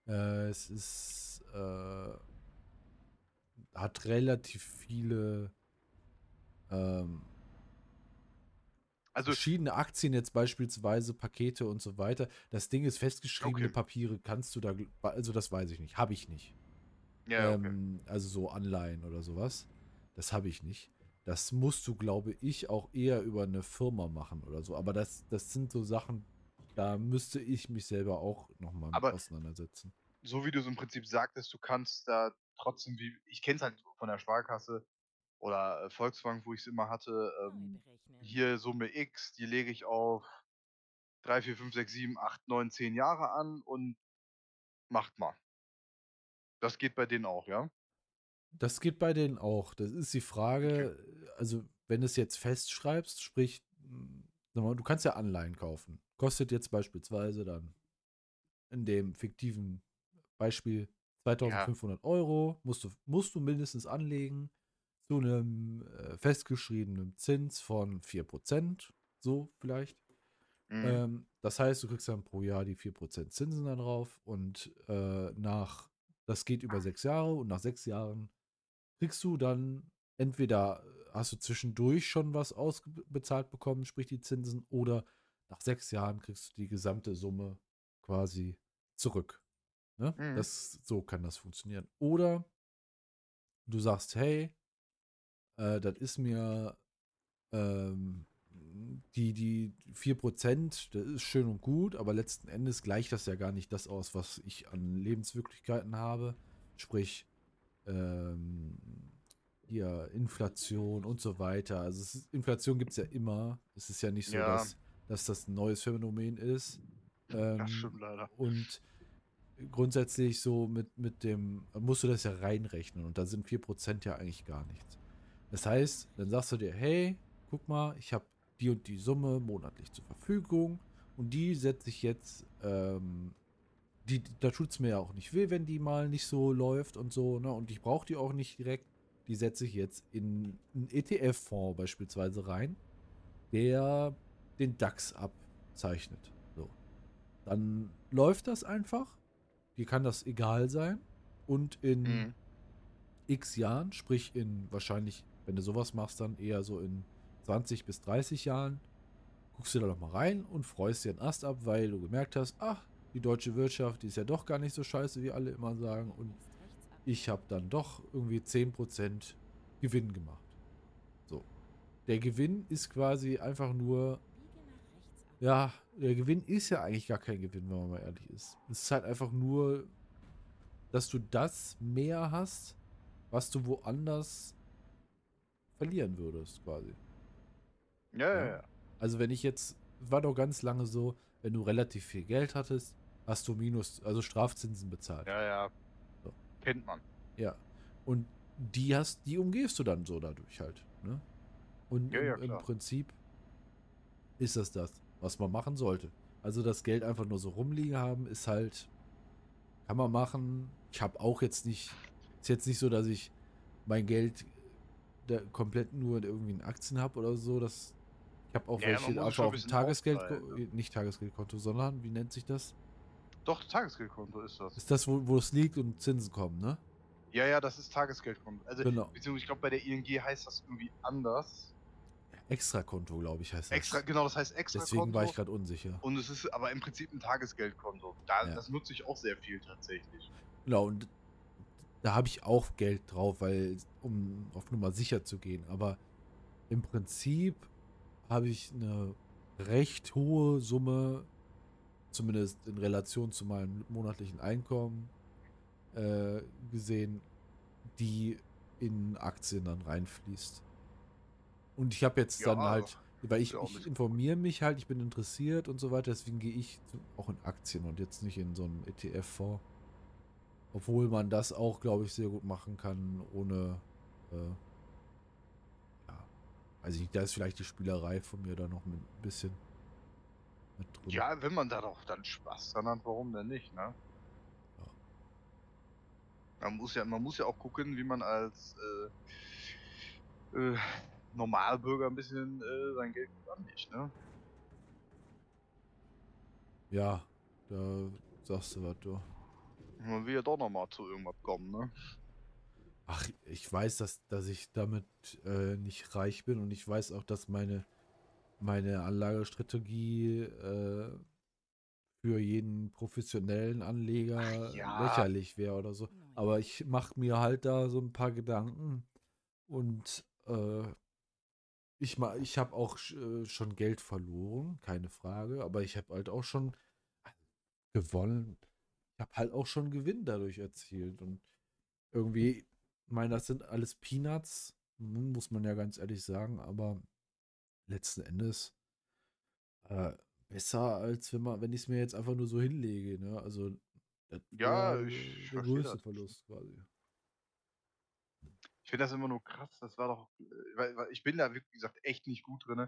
Äh, es ist, äh, hat relativ viele ähm, Also, verschiedene Aktien jetzt beispielsweise, Pakete und so weiter. Das Ding ist festgeschriebene Okay. Papiere, kannst du da, also das weiß ich nicht, habe ich nicht. ja, okay. Ähm, also so Anleihen oder sowas. Das habe ich nicht. Das musst du, glaube ich, auch eher über eine Firma machen oder so. Aber das, das sind so Sachen, da müsste ich mich selber auch nochmal mit auseinandersetzen. So wie du es im Prinzip sagtest, du kannst da trotzdem wie ich kenne es halt von der Sparkasse oder, äh, Volksbank, wo ich's immer hatte, ähm, hier Summe X, die lege ich auf 3, 4, 5, 6, 7, 8, 9, 10 Jahre an und macht mal. Das geht bei denen auch, ja? Das geht bei denen auch. Das ist die. Frage, äh, also wenn du es jetzt festschreibst, sprich, hm, sag mal, du kannst ja Anleihen kaufen. Kostet jetzt beispielsweise dann in dem fiktiven Beispiel Ja. 2.500 Euro, musst du, musst du mindestens anlegen zu einem äh, festgeschriebenen Zins von 4%, so vielleicht. Mhm. Ähm, das heißt, du kriegst dann pro Jahr die 4% Zinsen dann drauf und äh, nach, das geht über sechs Jahre und nach sechs Jahren kriegst du dann entweder äh, hast du zwischendurch schon was ausbezahlt bekommen, sprich die Zinsen, oder nach sechs Jahren kriegst du die gesamte Summe quasi zurück. Ne? Mhm. Das, so kann das funktionieren. Oder du sagst, hey, äh, das ist mir ähm, die, die 4%, das ist schön und gut, aber letzten Endes gleicht das ja gar nicht das aus, was ich an Lebenswirklichkeiten habe. Sprich, ähm, hier Inflation und so weiter. Also ist, Inflation gibt es ja immer. Es ist ja nicht so, Ja. dass, dass das ein neues Phänomen ist. Das Ähm, stimmt leider. und grundsätzlich so mit, mit dem, musst du das ja reinrechnen und da sind 4% ja eigentlich gar nichts. Das heißt, dann sagst du dir, hey, guck mal, ich habe die und die Summe monatlich zur Verfügung und die setze ich jetzt, ähm, die, da tut es mir ja auch nicht weh, wenn die mal nicht so läuft und so, ne? Und ich brauche die auch nicht direkt. Die setze ich jetzt in einen ETF-Fonds beispielsweise rein, der den DAX abzeichnet. So. Dann läuft das einfach. Dir kann das egal sein. Und in Mhm. x Jahren, sprich in wahrscheinlich, wenn du sowas machst, dann eher so in 20 bis 30 Jahren, guckst du da noch mal rein und freust dir einen Ast ab, weil du gemerkt hast, ach, die deutsche Wirtschaft, die ist ja doch gar nicht so scheiße, wie alle immer sagen. Und ich habe dann doch irgendwie 10% Gewinn gemacht. So. Der Gewinn ist quasi einfach nur, ja, der Gewinn ist ja eigentlich gar kein Gewinn, wenn man mal ehrlich ist. Es ist halt einfach nur, dass du das mehr hast, was du woanders verlieren würdest, quasi. Ja, ja, Ja. Also wenn ich jetzt, war doch ganz lange so, wenn du relativ viel Geld hattest, hast du Minus, also Strafzinsen bezahlt. Ja, ja. So. Kennt man. Ja. Und die hast, die umgehst du dann so dadurch halt. Ne? Und Ja, ja, im, im. Prinzip ist das das, was man machen sollte. Also das Geld einfach nur so rumliegen haben, ist halt, kann man machen. Ich habe auch jetzt nicht, ist jetzt nicht so, dass ich mein Geld komplett nur in irgendwie in Aktien habe oder so. Das, ich habe auch Ja, welche einfach ein auf bisschen Tagesgeld, aufteilen, nicht Tagesgeldkonto, sondern wie nennt sich das? Doch, Tagesgeldkonto ist das. Ist das, wo, wo es liegt und Zinsen kommen, ne? Ja, ja, das ist Tagesgeldkonto. Also, Genau. beziehungsweise ich glaube, bei der ING heißt das irgendwie anders. Extrakonto, glaube ich, heißt das. Extra, genau, das heißt extra Deswegen Konto. war ich gerade unsicher. Und es ist aber im Prinzip ein Tagesgeldkonto. Da, Ja. Das nutze ich auch sehr viel tatsächlich. Genau, und da habe ich auch Geld drauf, weil, um auf Nummer sicher zu gehen. Aber im Prinzip habe ich eine recht hohe Summe, zumindest in Relation zu meinem monatlichen Einkommen, äh, gesehen, die in Aktien dann reinfließt. Und ich habe jetzt dann Ja, halt, weil ich, ja ich informiere mich halt, ich bin interessiert und so weiter, deswegen gehe ich auch in Aktien und jetzt nicht in so einen ETF-Fonds. Obwohl man das auch, glaube ich, sehr gut machen kann, ohne, äh, ja, ich nicht, da ist vielleicht die Spielerei von mir da noch mit ein bisschen mit drin. Ja, wenn man da doch dann Spaß dran hat, warum denn nicht, ne? Man muss ja, man muss ja auch gucken, wie man als äh, äh, Normalbürger ein bisschen äh, sein Geld gut anlegt, ne? Ja, da sagst du was, du. Man will ja doch nochmal zu irgendwas kommen, ne? Ach, ich weiß, dass, dass ich damit äh, nicht reich bin und ich weiß auch, dass meine, meine Anlagestrategie äh, für jeden professionellen Anleger ja. lächerlich wäre oder so. Aber ich mache mir halt da so ein paar Gedanken und äh, ich, ma- ich habe auch äh, schon Geld verloren, keine Frage, aber ich habe halt auch schon gewonnen. ich habe halt auch schon Gewinn dadurch erzielt. Und irgendwie, ich meine, das sind alles Peanuts, muss man ja ganz ehrlich sagen, aber letzten Endes äh, besser, als wenn man, wenn ich es mir jetzt einfach nur so hinlege, ne? Also das Ja, ich der größte das. Verlust quasi. Ich finde das immer nur krass. Das war doch, äh, weil, weil ich bin da, wie gesagt, echt nicht gut drin.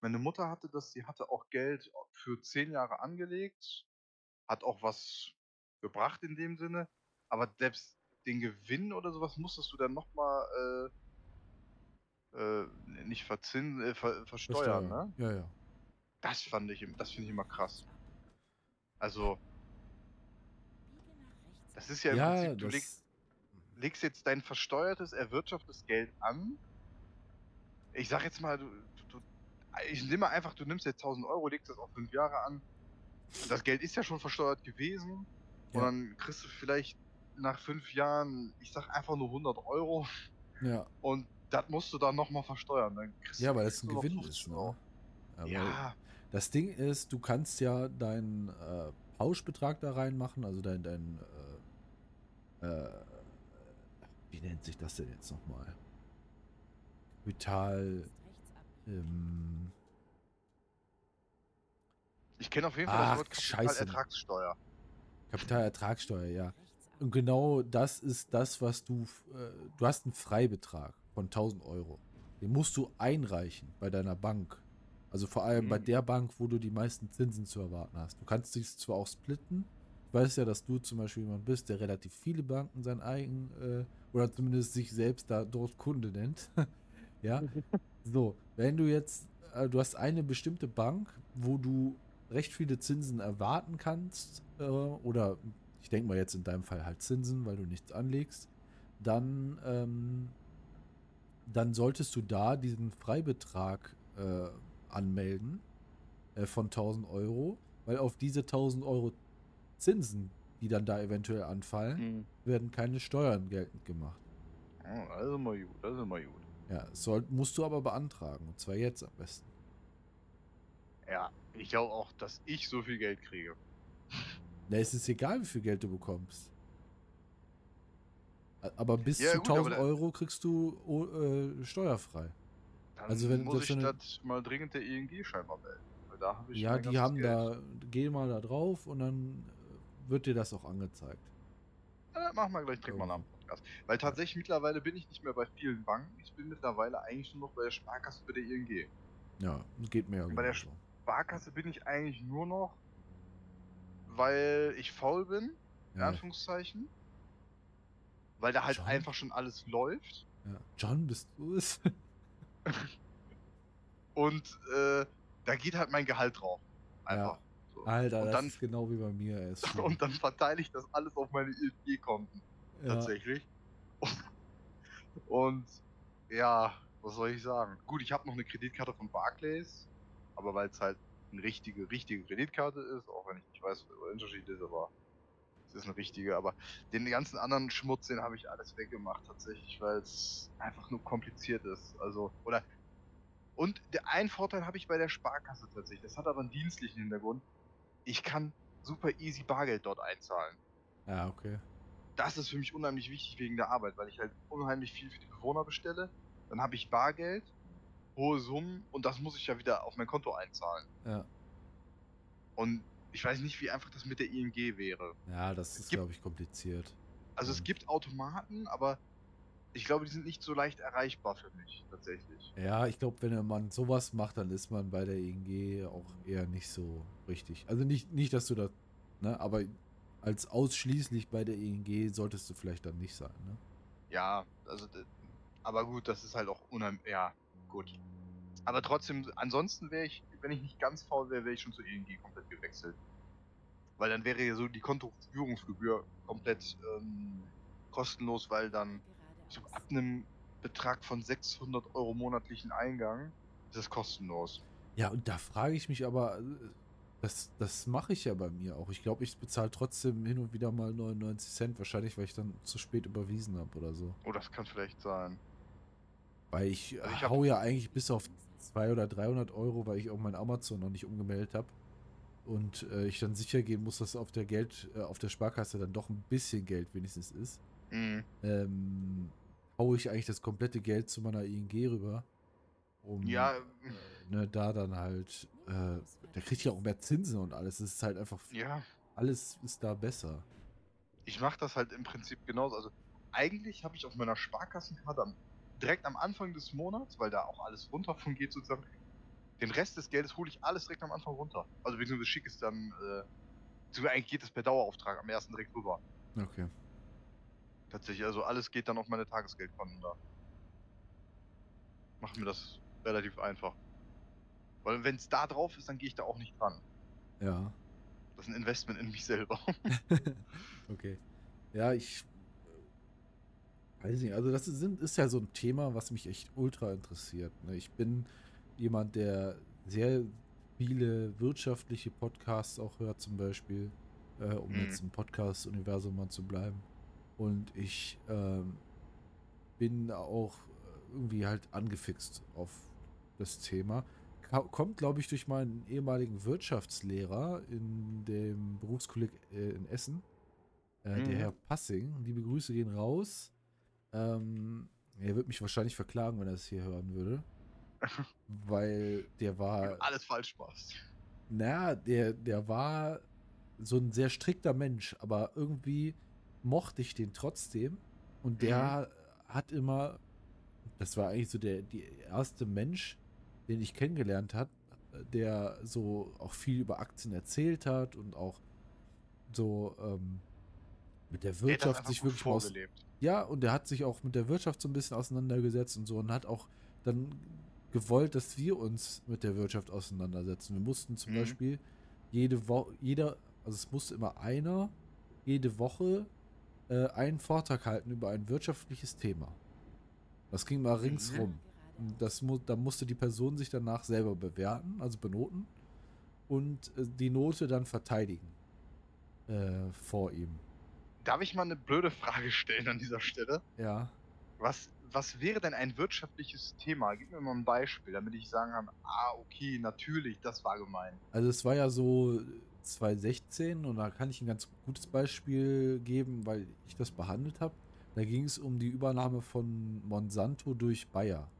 Meine Mutter hatte das, sie hatte auch Geld für zehn Jahre angelegt, hat auch was gebracht in dem Sinne, aber selbst den Gewinn oder sowas musstest du dann nochmal äh, äh, nicht verzinsen, äh, ver, versteuern, ne? Ja, ja. Das fand ich, im- das finde ich immer krass. Also, das ist ja im Ja, Prinzip, du legst, legst jetzt dein versteuertes, erwirtschaftetes Geld an. Ich sag jetzt mal, du, du, ich nehme einfach, du nimmst jetzt 1000 Euro, legst das auf fünf Jahre an. Und das Geld ist ja schon versteuert gewesen. Und Ja. dann kriegst du vielleicht nach fünf Jahren, ich sag einfach nur 100 Euro. ja. Und das musst du dann nochmal versteuern. Dann Ja, weil das ein Gewinn 50 ist, ne? Ja, Das Ding ist, du kannst ja deinen äh, Pauschbetrag da reinmachen, also dein, dein äh, äh, wie nennt sich das denn jetzt nochmal? Vital, ähm, ich kenne auf jeden Fall Ach, das Wort scheiße. Kapitalertragssteuer. Kapitalertragssteuer, ja. Und genau das ist das, was du, äh, du hast einen Freibetrag von 1000 Euro. Den musst du einreichen bei deiner Bank. Also vor allem bei Mhm. der Bank, wo du die meisten Zinsen zu erwarten hast. Du kannst dich zwar auch splitten. Ich weiß ja, dass du zum Beispiel jemand bist, der relativ viele Banken sein eigen äh, oder zumindest sich selbst da dort Kunde nennt. ja. So, wenn du jetzt, äh, du hast eine bestimmte Bank, wo du recht viele Zinsen erwarten kannst, äh, oder ich denke mal jetzt in deinem Fall halt Zinsen, weil du nichts anlegst, dann, ähm, dann solltest du da diesen Freibetrag äh, anmelden äh, von 1000 Euro, weil auf diese 1000 Euro Zinsen, die dann da eventuell anfallen, Mhm. werden keine Steuern geltend gemacht. Das ist immer gut, das ist immer gut. Ja, soll, musst du aber beantragen, und zwar jetzt am besten. Ja, ich glaube auch, dass ich so viel Geld kriege. Na, es ist egal, wie viel Geld du bekommst. Aber bis Ja, zu gut, aber 1000 da- Euro kriegst du oh, äh, steuerfrei. Dann Also wenn muss das ich schon- das mal dringend der ING scheinbar melden. Ja, die haben da, geh mal da drauf und dann wird dir das auch angezeigt. Äh, machen wir gleich direkt mal nach dem Podcast. Weil tatsächlich mittlerweile bin ich nicht mehr bei vielen Banken. Ich bin mittlerweile eigentlich nur noch bei der Sparkasse bei der ING. Ja, geht mir ja Bei der. Sparkasse bin ich eigentlich nur noch, weil ich faul bin, in Ja, Anführungszeichen. Weil da halt Schon? einfach schon alles läuft. ja. John, bist du es? Und äh, da geht halt mein Gehalt drauf. Einfach. So. Alter, und das dann, ist genau wie bei mir. ist und dann verteile ich das alles auf meine ING-Konten. ja. tatsächlich. Und ja, was soll ich sagen? Gut, ich habe noch eine Kreditkarte von Barclays, aber weil es halt eine richtige, richtige Kreditkarte ist, auch wenn ich nicht weiß, was der Unterschied ist, aber es ist eine richtige. Aber den ganzen anderen Schmutz, den habe ich alles weggemacht tatsächlich, weil es einfach nur kompliziert ist. Also, oder. Und der einen Vorteil habe ich bei der Sparkasse tatsächlich. Das hat aber einen dienstlichen Hintergrund. Ich kann super easy Bargeld dort einzahlen ja, okay. das ist für mich unheimlich wichtig wegen der Arbeit, weil ich halt unheimlich viel für die Bewohner bestelle. Dann habe ich Bargeld, hohe Summen und das muss ich ja wieder auf mein Konto einzahlen. Ja, Und ich weiß nicht, wie einfach das mit der ING wäre. ja das ist, glaube ich, kompliziert. Also es gibt Automaten, aber ich glaube, die sind nicht so leicht erreichbar für mich, tatsächlich. Ja, ich glaube, wenn man sowas macht, dann ist man bei der ING auch eher nicht so richtig. Also nicht, nicht dass du das, ne, aber als ausschließlich bei der ING solltest du vielleicht dann nicht sein, ne? Ja, also, aber gut, das ist halt auch unheimlich, ja, gut. Aber trotzdem, ansonsten wäre ich, wenn ich nicht ganz faul wäre, wäre ich schon zur ING komplett gewechselt. Weil dann wäre ja so die Kontoführungsgebühr komplett ähm, kostenlos, weil dann glaub, ab einem Betrag von 600 Euro monatlichen Eingang ist es kostenlos. Ja, und da frage ich mich aber, äh, das, das mache ich ja bei mir auch. Ich glaube, ich bezahle trotzdem hin und wieder mal 99 Cent, wahrscheinlich, weil ich dann zu spät überwiesen habe oder so. Oh, das kann vielleicht sein. Weil ich, Also ich hau ja eigentlich bis auf 200 oder 300 Euro, weil ich auch mein Amazon noch nicht umgemeldet habe. und äh, ich dann sicher gehen muss, dass auf der Geld, äh, auf der Sparkasse dann doch ein bisschen Geld wenigstens ist, Mhm. ähm, haue ich eigentlich das komplette Geld zu meiner ING rüber. Um Ja, äh, ne, da dann halt, äh, der kriegt ja auch mehr Zinsen und alles. Es ist halt einfach, ja, alles ist da besser. ich mache das halt im Prinzip genauso. Also eigentlich habe ich auf meiner Sparkassenkarte am, direkt am Anfang des Monats, weil da auch alles runter von geht sozusagen, den Rest des Geldes hole ich alles direkt am Anfang runter. Also beziehungsweise schicke es dann, äh, eigentlich geht es per Dauerauftrag am ersten direkt rüber. Okay. Tatsächlich, also alles geht dann auf meine Tagesgeldkonten da. Macht mir das relativ einfach. Weil wenn es da drauf ist, dann gehe ich da auch nicht dran. Ja. Das ist ein Investment in mich selber. okay. Ja, ich weiß nicht. Also das ist, ist ja so ein Thema, was mich echt ultra interessiert. Ne? Ich bin jemand, der sehr viele wirtschaftliche Podcasts auch hört, zum Beispiel, äh, um Mhm. jetzt im Podcast-Universum mal zu bleiben. Und ich ähm, bin auch irgendwie halt angefixt auf das Thema. Kommt, glaube ich, durch meinen ehemaligen Wirtschaftslehrer in dem Berufskolleg äh, in Essen, äh, der Mhm. Herr Passing. Liebe Grüße gehen raus. Ähm, er wird mich wahrscheinlich verklagen, wenn er es hier hören würde. Weil der war, Alles falsch machst. naja, der, der war so ein sehr strikter Mensch, aber irgendwie mochte ich den trotzdem. Und der hat immer, das war eigentlich so der die erste Mensch, den ich kennengelernt hat, der so auch viel über Aktien erzählt hat und auch so ähm, mit der Der Wirtschaft einfach sich wirklich mal aus, vorgelebt. ja, und der hat sich auch mit der Wirtschaft so ein bisschen auseinandergesetzt und so und hat auch dann gewollt, dass wir uns mit der Wirtschaft auseinandersetzen. Wir mussten zum Mhm. Beispiel jede Woche, jeder, also es musste immer einer jede Woche äh, einen Vortrag halten über ein wirtschaftliches Thema. Das ging mal ringsrum. Und das mu da musste die Person sich danach selber bewerten, also benoten und äh, die Note dann verteidigen äh, vor ihm. Darf ich mal eine blöde Frage stellen an dieser Stelle? Ja. Was, was wäre denn ein wirtschaftliches Thema? Gib mir mal ein Beispiel, damit ich sagen kann, ah, okay, natürlich, das war gemein. Also es war ja so 2016 und da kann ich ein ganz gutes Beispiel geben, weil ich das behandelt habe. Da ging es um die Übernahme von Monsanto durch Bayer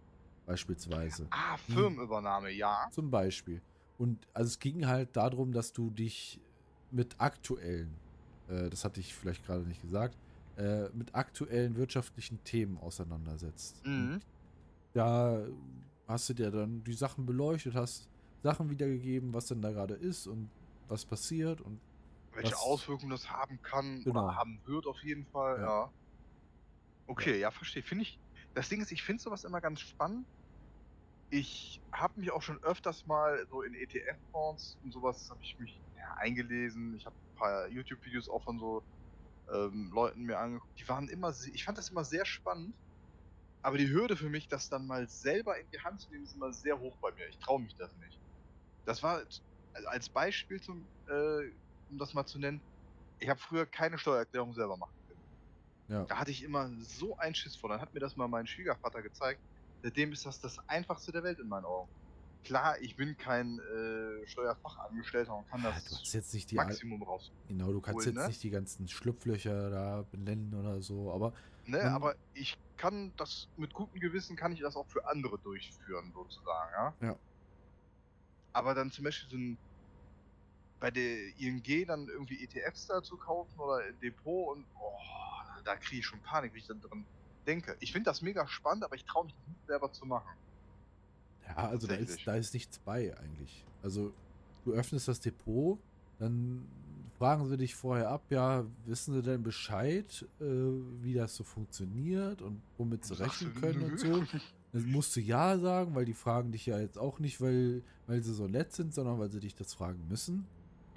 beispielsweise. Ah, Hm. Firmenübernahme, ja. Zum Beispiel. Und also es ging halt darum, dass du dich mit aktuellen, äh, das hatte ich vielleicht gerade nicht gesagt, äh, mit aktuellen wirtschaftlichen Themen auseinandersetzt. Mhm. Da hast du dir dann die Sachen beleuchtet, hast Sachen wiedergegeben, was denn da gerade ist und was passiert und Welche Was- Auswirkungen das haben kann Genau. oder haben wird auf jeden Fall, Ja. ja. Okay, ja, verstehe. Finde ich. Das Ding ist, ich finde sowas immer ganz spannend. Ich habe mich auch schon öfters mal so in ETF-Fonds und sowas habe ich mich ja, eingelesen. Ich habe ein paar YouTube-Videos auch von so ähm, Leuten mir angeguckt. Die waren immer, ich fand das immer sehr spannend. Aber die Hürde für mich, das dann mal selber in die Hand zu nehmen, ist immer sehr hoch bei mir. Ich traue mich das nicht. Das war also als Beispiel zum, äh, um das mal zu nennen. Ich habe früher keine Steuererklärung selber machen können. ja. Da hatte ich immer so einen Schiss vor. Dann hat mir das mal mein Schwiegervater gezeigt. Seitdem ist das das einfachste der Welt in meinen Augen. Klar, ich bin kein äh, Steuerfachangestellter und kann Ah, das Du hast jetzt nicht die al- Maximum raus. genau, du kannst holen, jetzt ne? nicht die ganzen Schlupflöcher da benennen oder so, aber Ne, aber ich kann das mit gutem Gewissen kann ich das auch für andere durchführen, sozusagen, ja. Ja. Aber dann zum Beispiel so ein bei der ING dann irgendwie ETFs da zu kaufen oder ein Depot und oh, da kriege ich schon Panik, wie ich dann dran denke. Ich finde das mega spannend, aber ich traue mich nicht selber zu machen. Ja, also da ist, da ist nichts bei eigentlich. Also du öffnest das Depot, dann fragen sie dich vorher ab, ja, wissen sie denn Bescheid, äh, wie das so funktioniert und womit sie rechnen können und so. Dann musst du ja sagen, weil die fragen dich ja jetzt auch nicht, weil, weil sie so nett sind, sondern weil sie dich das fragen müssen.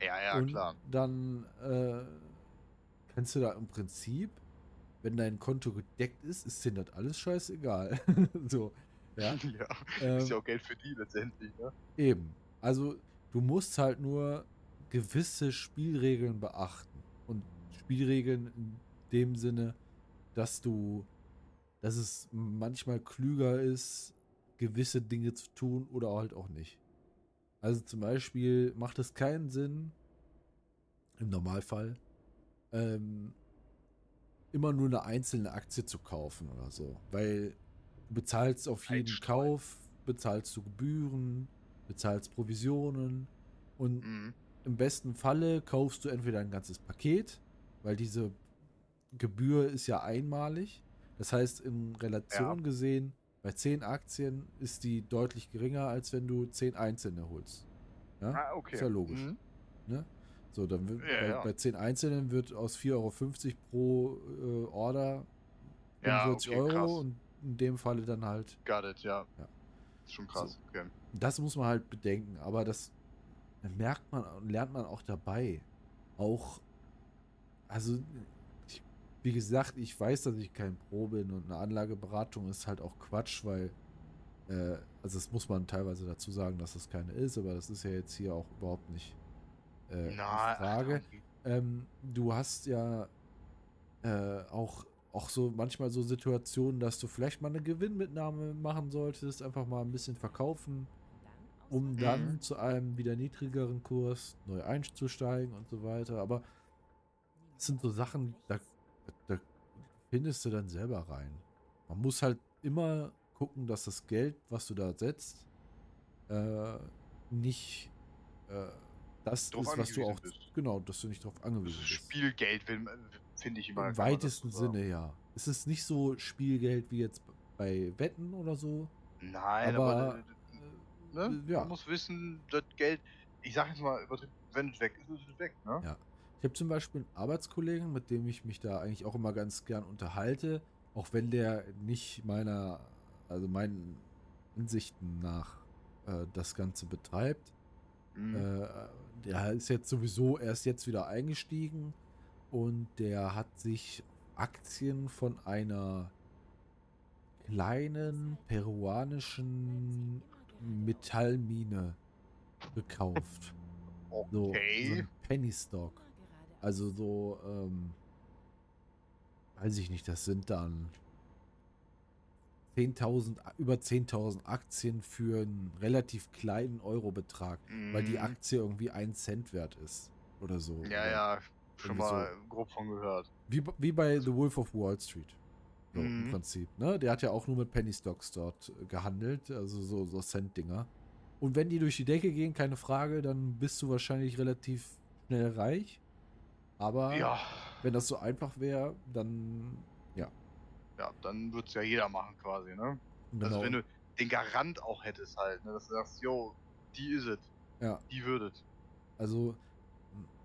Ja, ja, und klar. dann äh, kannst du da im Prinzip, wenn dein Konto gedeckt ist, ist denen das alles scheißegal. so, ja. ja. Ähm, Ist ja auch Geld für die letztendlich, ne? Eben. Also du musst halt nur gewisse Spielregeln beachten. Und Spielregeln in dem Sinne, dass du, dass es manchmal klüger ist, gewisse Dinge zu tun oder halt auch nicht. Also zum Beispiel macht es keinen Sinn, im Normalfall, ähm, immer nur eine einzelne Aktie zu kaufen oder so. Weil du bezahlst auf jeden Einstreuen. Kauf, bezahlst du Gebühren, bezahlst Provisionen und Mhm. im besten Falle kaufst du entweder ein ganzes Paket, weil diese Gebühr ist ja einmalig. Das heißt, in Relation gesehen, bei 10 Aktien ist die deutlich geringer, als wenn du 10 einzelne holst. Ja? Ah, okay. Ist ja logisch. Mhm. Ne? So, dann wird, Ja, bei, ja. bei 10 einzelnen wird aus 4,50 Euro pro äh, Order Ja, 45 okay, Euro krass. und in dem Falle dann halt Got it, ja. Ja. Ist schon krass, okay. Das muss man halt bedenken, aber das merkt man und lernt man auch dabei. Auch, also, wie gesagt, ich weiß, dass ich kein Pro bin und eine Anlageberatung ist halt auch Quatsch, weil, äh, also das muss man teilweise dazu sagen, dass das keine ist, aber das ist ja jetzt hier auch überhaupt nicht äh, die Na, Frage. Ähm, du hast ja äh, auch, auch so manchmal so Situationen, dass du vielleicht mal eine Gewinnmitnahme machen solltest, einfach mal ein bisschen verkaufen, um dann Mhm. zu einem wieder niedrigeren Kurs neu einzusteigen und so weiter. Aber das sind so Sachen, da findest du dann selber rein. Man muss halt immer gucken, dass das Geld, was du da setzt, äh, nicht äh, das Drauf ist, was du auch. bist. Genau, dass du nicht darauf angewiesen ist bist. Spielgeld, finde ich immer. Im weitesten. Sinne, ja. Es ist nicht so Spielgeld wie jetzt bei Wetten oder so. Nein, Aber, aber, äh, ne? ja. man muss wissen, das Geld, ich sag jetzt mal, wenn es weg ist, ist es weg, ne? Ja. Ich habe zum Beispiel einen Arbeitskollegen, mit dem ich mich da eigentlich auch immer ganz gern unterhalte, auch wenn der nicht meiner, also meinen Ansichten nach äh, das Ganze betreibt. Mhm. Äh, der ist jetzt sowieso erst jetzt wieder eingestiegen und der hat sich Aktien von einer kleinen peruanischen Metallmine gekauft. So, so okay. ein Penny Stock. Also so, ähm, weiß ich nicht, das sind dann 10.000, über 10.000 Aktien für einen relativ kleinen Eurobetrag, weil die Mhm. Aktie irgendwie ein Cent wert ist oder so. Ja, oder ja, schon mal grob von gehört. Wie, wie bei The Wolf of Wall Street. So im Mhm. Prinzip. Ne? Der hat ja auch nur mit Penny Stocks dort äh, gehandelt, also so, so Cent-Dinger. Und wenn die durch die Decke gehen, keine Frage, dann bist du wahrscheinlich relativ schnell reich. Aber Ja, wenn das so einfach wäre, dann ja. ja, dann würde es ja jeder machen quasi, ne? Genau. Also wenn du den Garant auch hättest halt, ne? Dass du sagst, yo, die is it, ja, die würdet. also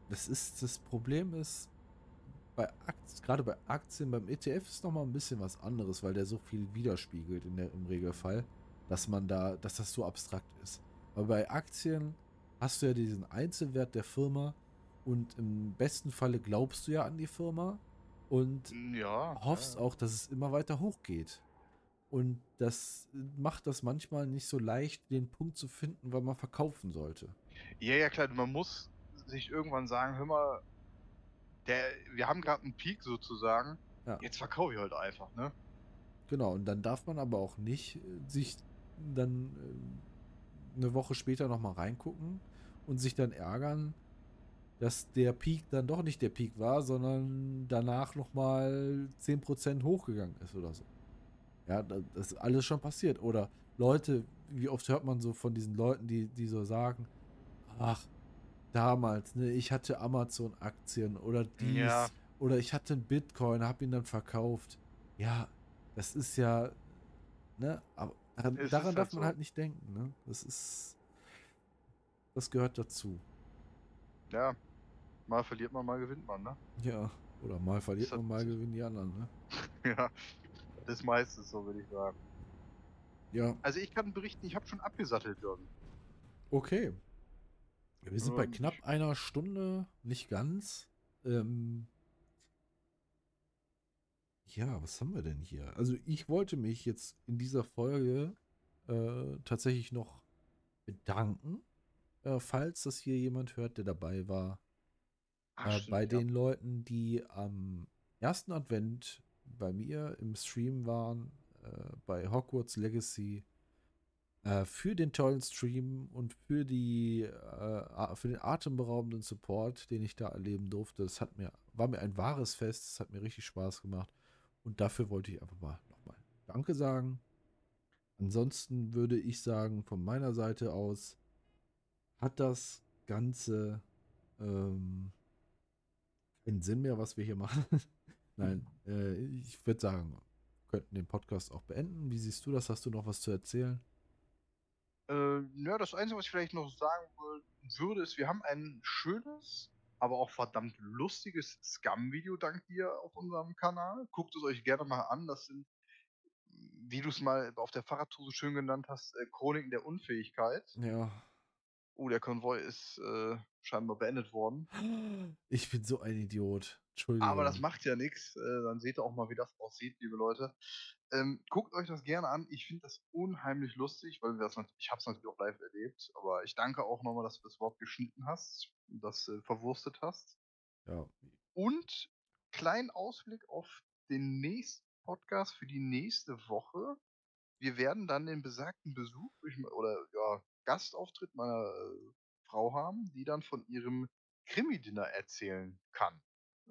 das ist das Problem ist bei Aktien, gerade bei Aktien beim ETF ist noch mal ein bisschen was anderes, weil der so viel widerspiegelt in der, im Regelfall, dass man da, dass das so abstrakt ist. Aber bei Aktien hast du ja diesen Einzelwert der Firma und im besten Falle glaubst du ja an die Firma und Ja. hoffst ja. auch, dass es immer weiter hochgeht. Und das macht das manchmal nicht so leicht, den Punkt zu finden, weil man verkaufen sollte. Ja, ja, klar, man muss sich irgendwann sagen, hör mal, der, wir haben gerade einen Peak sozusagen, Ja. jetzt verkaufe ich halt einfach, ne? Genau, und dann darf man aber auch nicht äh, sich dann äh, eine Woche später nochmal reingucken und sich dann ärgern, dass der Peak dann doch nicht der Peak war, sondern danach nochmal 10% hochgegangen ist oder so. Ja, da- das ist alles schon passiert. Oder Leute, wie oft hört man so von diesen Leuten, die, die so sagen, ach, damals, ne, ich hatte Amazon-Aktien oder dies, Ja. oder ich hatte einen Bitcoin, habe ihn dann verkauft. Ja, das ist ja, ne, aber daran, daran halt darf man so. halt nicht denken, ne? Das ist, das gehört dazu. Ja. Mal verliert man, mal gewinnt man, ne? Ja, oder mal verliert Das man, mal gewinnen die anderen, ne? ja. Das ist meistens so, würde ich sagen. Ja, Also ich kann berichten, ich habe schon abgesattelt, Jürgen. okay. Wir sind bei Ähm, knapp einer Stunde, nicht ganz. Ähm, ja, was haben wir denn hier? Also ich wollte mich jetzt in dieser Folge äh, tatsächlich noch bedanken, äh, falls das hier jemand hört, der dabei war. Ach, äh, stimmt, bei ja. den Leuten, die am ersten Advent bei mir im Stream waren, äh, bei Hogwarts Legacy äh, für den tollen Stream und für die äh, für den atemberaubenden Support, den ich da erleben durfte. Das hat mir, war mir ein wahres Fest, es hat mir richtig Spaß gemacht. Und dafür wollte ich einfach mal nochmal Danke sagen. Ansonsten würde ich sagen, von meiner Seite aus hat das Ganze ähm, keinen Sinn mehr, was wir hier machen. Nein, äh, ich würde sagen, wir könnten den Podcast auch beenden. Wie siehst du das? Hast du noch was zu erzählen? Äh, ja, das Einzige, was ich vielleicht noch sagen würde, ist, wir haben ein schönes, aber auch verdammt lustiges Scum-Video dank dir auf unserem Kanal. Guckt es euch gerne mal an. Das sind, wie du es mal auf der Fahrradtour so schön genannt hast, äh, Chroniken der Unfähigkeit. Ja. Oh, der Konvoi ist äh, scheinbar beendet worden. Ich bin so ein Idiot. Entschuldigung. Aber das macht ja nichts. Äh, dann seht ihr auch mal, wie das aussieht, liebe Leute. Ähm, guckt euch das gerne an. Ich finde das unheimlich lustig, weil wir das ich habe es natürlich auch live erlebt. Aber ich danke auch nochmal, dass du das Wort geschnitten hast, das äh, verwurstet hast. Ja. Und kleinen Ausblick auf den nächsten Podcast für die nächste Woche. Wir werden dann den besagten Besuch oder ja, Gastauftritt meiner äh, Frau haben, die dann von ihrem Krimi-Dinner erzählen kann.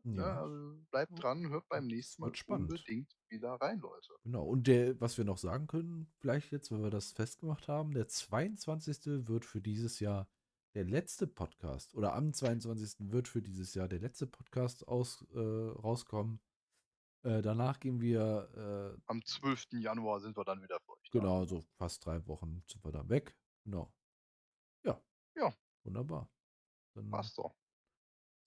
Ja. Ne, Ja. also bleibt dran, hört beim nächsten Mal spannend. unbedingt wieder rein, Leute. Genau. Und der, was wir noch sagen können, vielleicht jetzt, wenn wir das festgemacht haben, der 22. wird für dieses Jahr der letzte Podcast oder am 22. wird für dieses Jahr der letzte Podcast aus, äh, rauskommen. Äh, danach gehen wir, äh, Am 12. Januar sind wir dann wieder für euch da. genau, so fast drei Wochen sind wir dann weg. Genau. Ja. Ja. Wunderbar. Dann Passt doch.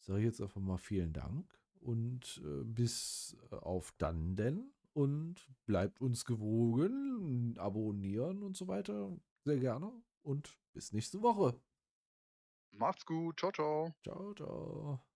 sage ich jetzt einfach mal vielen Dank und äh, bis äh, auf dann denn und bleibt uns gewogen, abonnieren und so weiter. Sehr gerne und bis nächste Woche. Macht's gut. Ciao, ciao. Ciao, ciao.